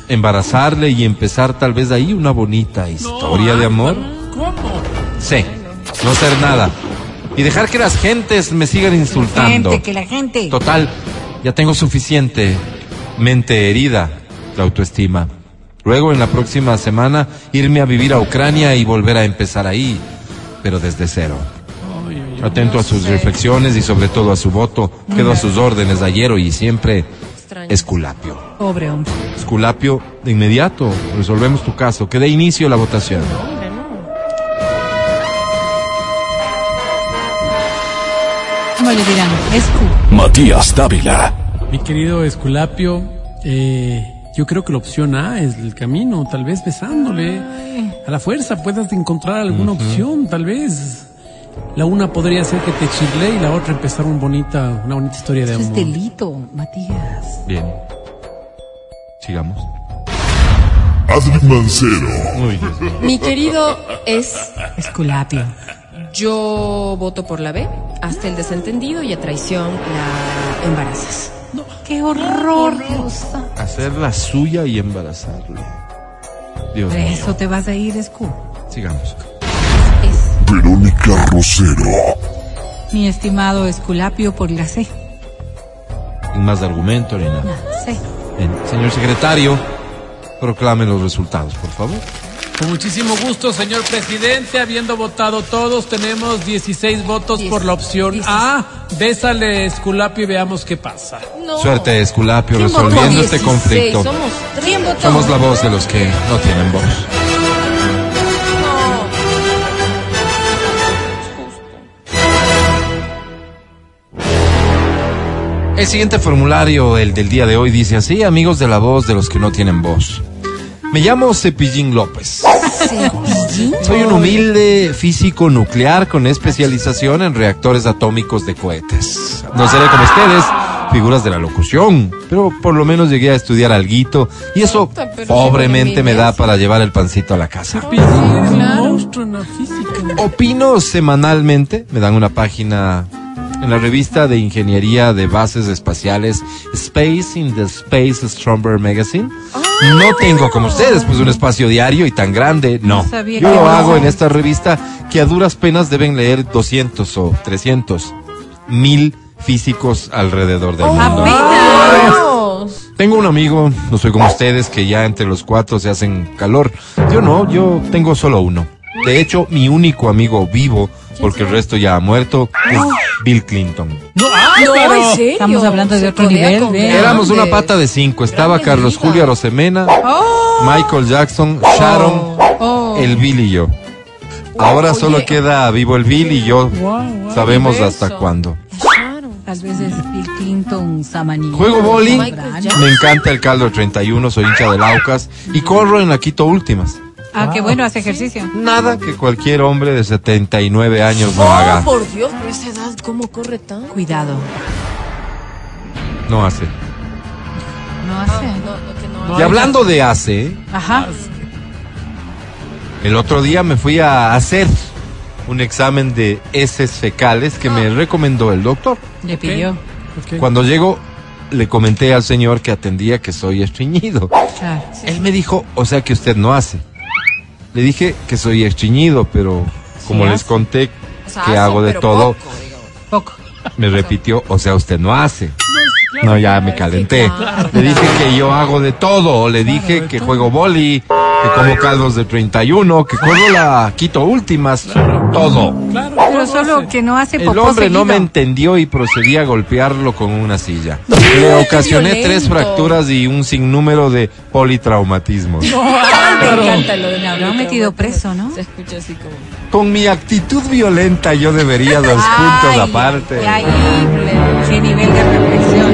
embarazarle y empezar tal vez ahí una bonita historia de amor. ¿Cómo? Sí, no hacer nada y dejar que las gentes me sigan insultando. Gente, que la gente. Total, ya tengo suficiente mente herida, la autoestima. Luego, en la próxima semana, irme a vivir a Ucrania y volver a empezar ahí, pero desde cero. Atento a sus reflexiones y sobre todo a su voto. Quedo a sus órdenes ayer y siempre extraño. Esculapio. Pobre hombre. Esculapio, de inmediato, resolvemos tu caso. Que dé inicio la votación. Hombre, no. ¿Cómo le dirán? Escu. Matías Dávila. Mi querido Esculapio, eh, yo creo que la opción A es el camino, tal vez besándole. A la fuerza puedas encontrar alguna opción, tal vez. La una podría ser que te chirle y la otra empezar un bonita, una bonita historia de Eso es amor. delito, Matías. Bien. Sigamos. Adri Mancero. Muy bien. Mi querido es Esculapio. yo voto por la B, hasta el desentendido y a traición la embarazas. ¡Qué horror! Hacer la suya y embarazarlo. Dios Por mío. eso te vas a ir, Escu. Sigamos. Es Verónica Rosero. Mi estimado Esculapio por la C. Sin más argumento ni nada. La C. Bien, señor secretario, proclame los resultados, por favor. Con muchísimo gusto, señor presidente. Habiendo votado todos, tenemos 16 votos por la opción A. Bésale, Esculapio, y veamos qué pasa. No. Suerte, Esculapio, resolviendo este 16, conflicto. Somos tres. ¿Quién votó? Somos la voz de los que no tienen voz. El siguiente formulario, el del día de hoy, dice así, amigos de la voz de los que no tienen voz. Me llamo Cepillín López. Soy un humilde físico nuclear con especialización en reactores atómicos de cohetes. No seré como ustedes, figuras de la locución, pero por lo menos llegué a estudiar alguito y eso pero pobremente me da para llevar el pancito a la casa. Opino semanalmente, me dan una página en la revista de ingeniería de bases espaciales Space in the Space Astronomer Magazine. No tengo como ustedes, pues un espacio diario y tan grande, no. Yo lo no. hago en esta revista que a duras penas deben leer 200 o 300 mil físicos alrededor del mundo. Apenas. Tengo un amigo, no soy como ustedes, que ya entre los cuatro se hacen calor. Yo no, yo tengo solo uno. De hecho, mi único amigo vivo, porque el resto ya ha muerto, es Bill Clinton. No, ah, No, pero- en serio. Estamos hablando de otro nivel. Éramos una pata de cinco. Estaba Grande Carlos vida. Julio Arosemena, Michael Jackson, Sharon, Oh. el Bill y yo. Ahora Oye. solo queda vivo el Bill y yo. Sabemos hasta cuándo. Claro. Tal vez es Bill Clinton, Samani. Juego Jackson. Me encanta el caldo 31, soy hincha del Aucas y corro en la Quito Últimas. Ah, qué bueno, hace ejercicio. Nada que cualquier hombre de 79 años no Oh, haga. por Dios, pero esa edad, ¿cómo corre tan? Cuidado. No hace. No hace. No, no, que no. Y hablando de hace, Ajá. el otro día me fui a hacer un examen de heces fecales que me recomendó el doctor. Le pidió. Cuando llego, le comenté al señor que atendía que soy estreñido. Claro. Él me dijo, o sea que usted no hace. Le dije que soy estreñido, pero como Sí les conté O sea, que hace, hago de todo, poco, me repitió, o sea, usted no hace. No, ya me calenté. claro. Le dije que yo hago de todo. Le dije que juego boli, que como caldos de 31, que corro la Quito Últimas. Todo. Claro, Pero solo hace. que no hace El hombre no me entendió y procedí a golpearlo con una silla. Le ocasioné violento. tres fracturas y un sinnúmero de politraumatismos. Ay, me encanta lo de Le habrán metido preso, ¿no? Se escucha así como. Con mi actitud violenta yo debería dos puntos aparte. Qué nivel de reflexión.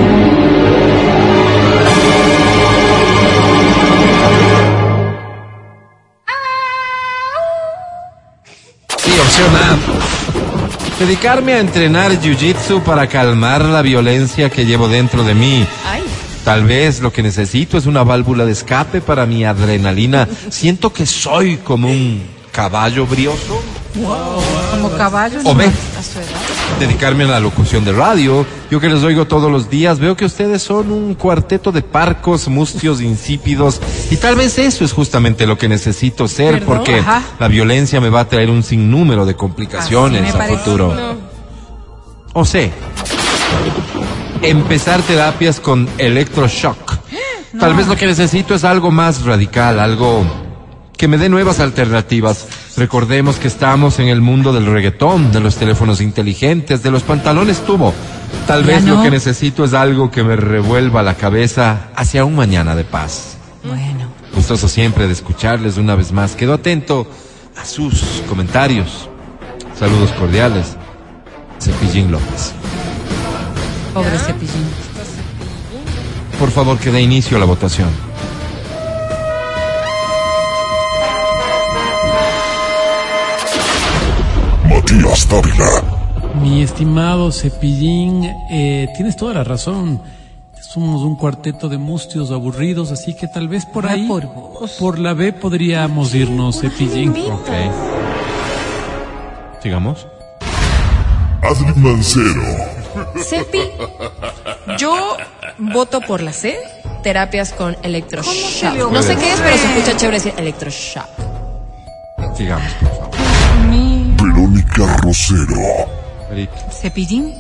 Dedicarme a entrenar jiu-jitsu para calmar la violencia que llevo dentro de mí. Ay, Tal vez lo que necesito es una válvula de escape para mi adrenalina. Siento que soy como un caballo brioso. Como caballo. A su edad. Dedicarme a la locución de radio. Yo que les oigo todos los días, veo que ustedes son un cuarteto de parcos, mustios, insípidos. Y tal vez eso es justamente lo que necesito ser, ¿Perdón? porque Ajá. la violencia me va a traer un sinnúmero de complicaciones a futuro. O C. Empezar terapias con electroshock. Tal vez lo que necesito es algo más radical, algo que me dé nuevas alternativas. Recordemos que estamos en el mundo del reggaetón, de los teléfonos inteligentes, de los pantalones tubo. Tal Ya vez lo que necesito es algo que me revuelva la cabeza hacia un mañana de paz. Bueno. Gustoso siempre de escucharles una vez más. Quedo atento a sus comentarios. Saludos cordiales. Cepillín López. Pobre cepillín. Por favor, que dé inicio a la votación. Matías Dávila. Mi estimado Cepillín, eh, tienes toda la razón. Somos un cuarteto de mustios aburridos, así que tal vez por Ah, ahí, por la B podríamos irnos, Cepillín. Ok. Sigamos. Adri Mancero. Cepi, yo voto por la C. Terapias con electroshock. le No sé qué es, pero se escucha chévere decir electroshock. Sigamos, por favor. Mi Rosero. Eric, cepillín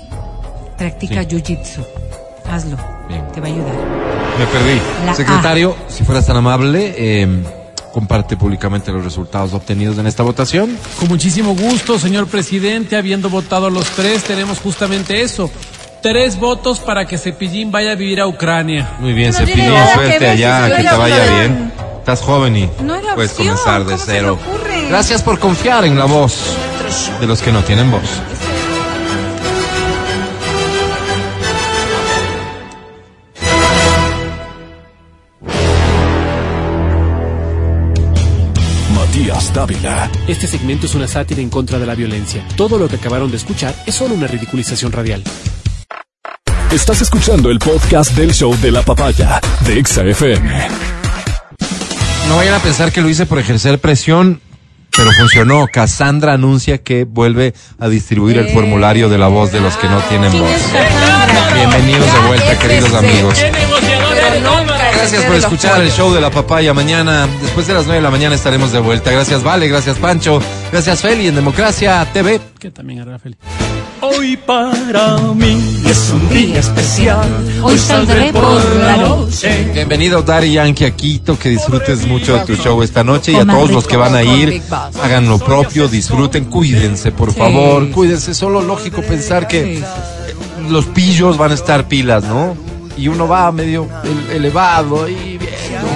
practica Sí. jiu-jitsu. Hazlo. Bien. Te va a ayudar. Me perdí. La Secretario, si fueras tan amable, eh, comparte públicamente los resultados obtenidos en esta votación. Con muchísimo gusto, señor presidente, habiendo votado los tres, tenemos justamente eso. Tres votos para que Cepillín vaya a vivir a Ucrania. Muy bien, No Cepillín, suerte allá, que te vaya bien. Estás joven y No puedes opción, comenzar de ¿cómo se le cero. Gracias por confiar en la voz de los que no tienen voz. Matías Dávila. Este segmento es una sátira en contra de la violencia. Todo lo que acabaron de escuchar es solo una ridiculización radial. Estás escuchando el podcast del show de la papaya de Exa FM. No vayan a pensar que lo hice por ejercer presión, pero funcionó. Cassandra anuncia que vuelve a distribuir el formulario de la voz de los que no tienen ¿Quién voz. Bienvenidos de vuelta, queridos amigos. Gracias por escuchar el show de la papaya. Mañana, después de las 9 de la mañana, estaremos de vuelta. Gracias, Vale. Gracias, Pancho. Gracias, Feli, en Democracia TV. Que también era feliz. Hoy para mí es un día especial. Hoy saldré por la noche. Bienvenido Daddy Yankee a Quito, que disfrutes mucho de tu show esta noche y a todos los que van a ir, hagan lo propio, disfruten, cuídense por Sí. favor, cuídense, solo lógico pensar que los pillos van a estar pilas, ¿no? Y uno va medio el- elevado y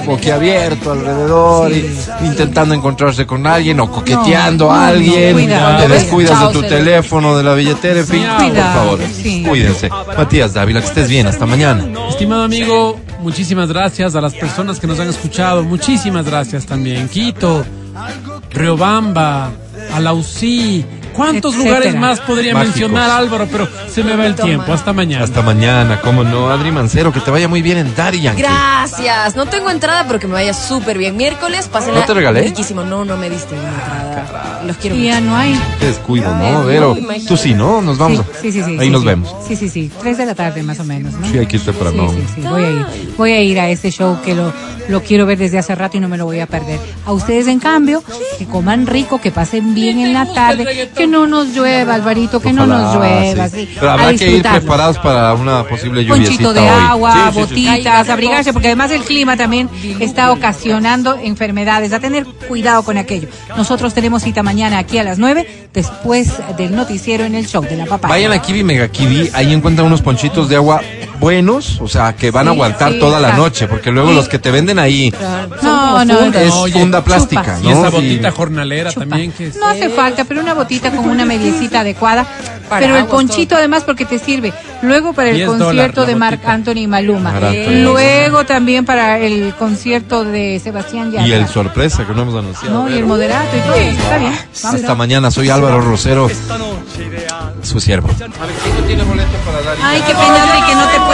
boquiabierto alrededor, y intentando encontrarse con alguien o coqueteando No, a alguien, cuidado. te descuidas de tu teléfono, de la billetera, en fin, por favor, sí. cuídense. Matías Dávila, que estés bien, hasta mañana. Estimado amigo, muchísimas gracias a las personas que nos han escuchado. Muchísimas gracias también. Quito, Riobamba, Alausí. ¿Cuántos Etcétera. lugares más podría Mágicos. mencionar Álvaro? Pero se me va el tiempo. Hasta mañana. Hasta mañana, cómo no, Adri Mancero, que te vaya muy bien en Daddy Yankee. Gracias. No tengo entrada, pero que me vaya súper bien. Miércoles, pásenla ¿No te regalé? Riquísimo. No, no me diste una entrada. Los quiero Y ya mucho. no hay. Qué descuido, ¿no? no, Vero, tú sí, ¿no? Nos vamos. Sí, sí, sí. Ahí sí, nos sí. vemos. Sí, sí, sí. Tres de la tarde más o menos, ¿no? Sí, hay que ir temprano. Sí, sí, sí. Voy a ir. Voy a ir a este show que lo, lo quiero ver desde hace rato y no me lo voy a perder. A ustedes, en cambio, que coman rico, que pasen bien en la tarde, que no nos llueva, Alvarito, que no nos Ojalá, llueva. sí. sí. Pero habrá que ir preparados para una posible lluviecita Ponchito de hoy. agua, Sí, sí, sí. botitas, abrigarse, porque además el clima también está ocasionando enfermedades. A tener cuidado con aquello. Nosotros tenemos cita mañana aquí a las 9, después del noticiero en el show de la papá. Vayan a Kiwi Mega Kiwi, ahí encuentran unos ponchitos de agua buenos, o sea, que van a aguantar sí, toda la noche, porque luego Sí. los que te venden ahí No, no, no. es Oye, funda plástica. ¿no? Y esa Sí. botita jornalera Chupa. también que es- No hace falta, pero una botita con una mediecita adecuada. Para pero el ponchito además porque te sirve. Luego para el 10 concierto de Marc. Anthony y Maluma. Luego también para el concierto de Sebastián Yatra. Y el sorpresa que no hemos anunciado. No, y el moderato y todo. Está bien. Vamos. Hasta mañana, soy Álvaro Rosero, su siervo. Ay, qué pena Adri, que no te puedas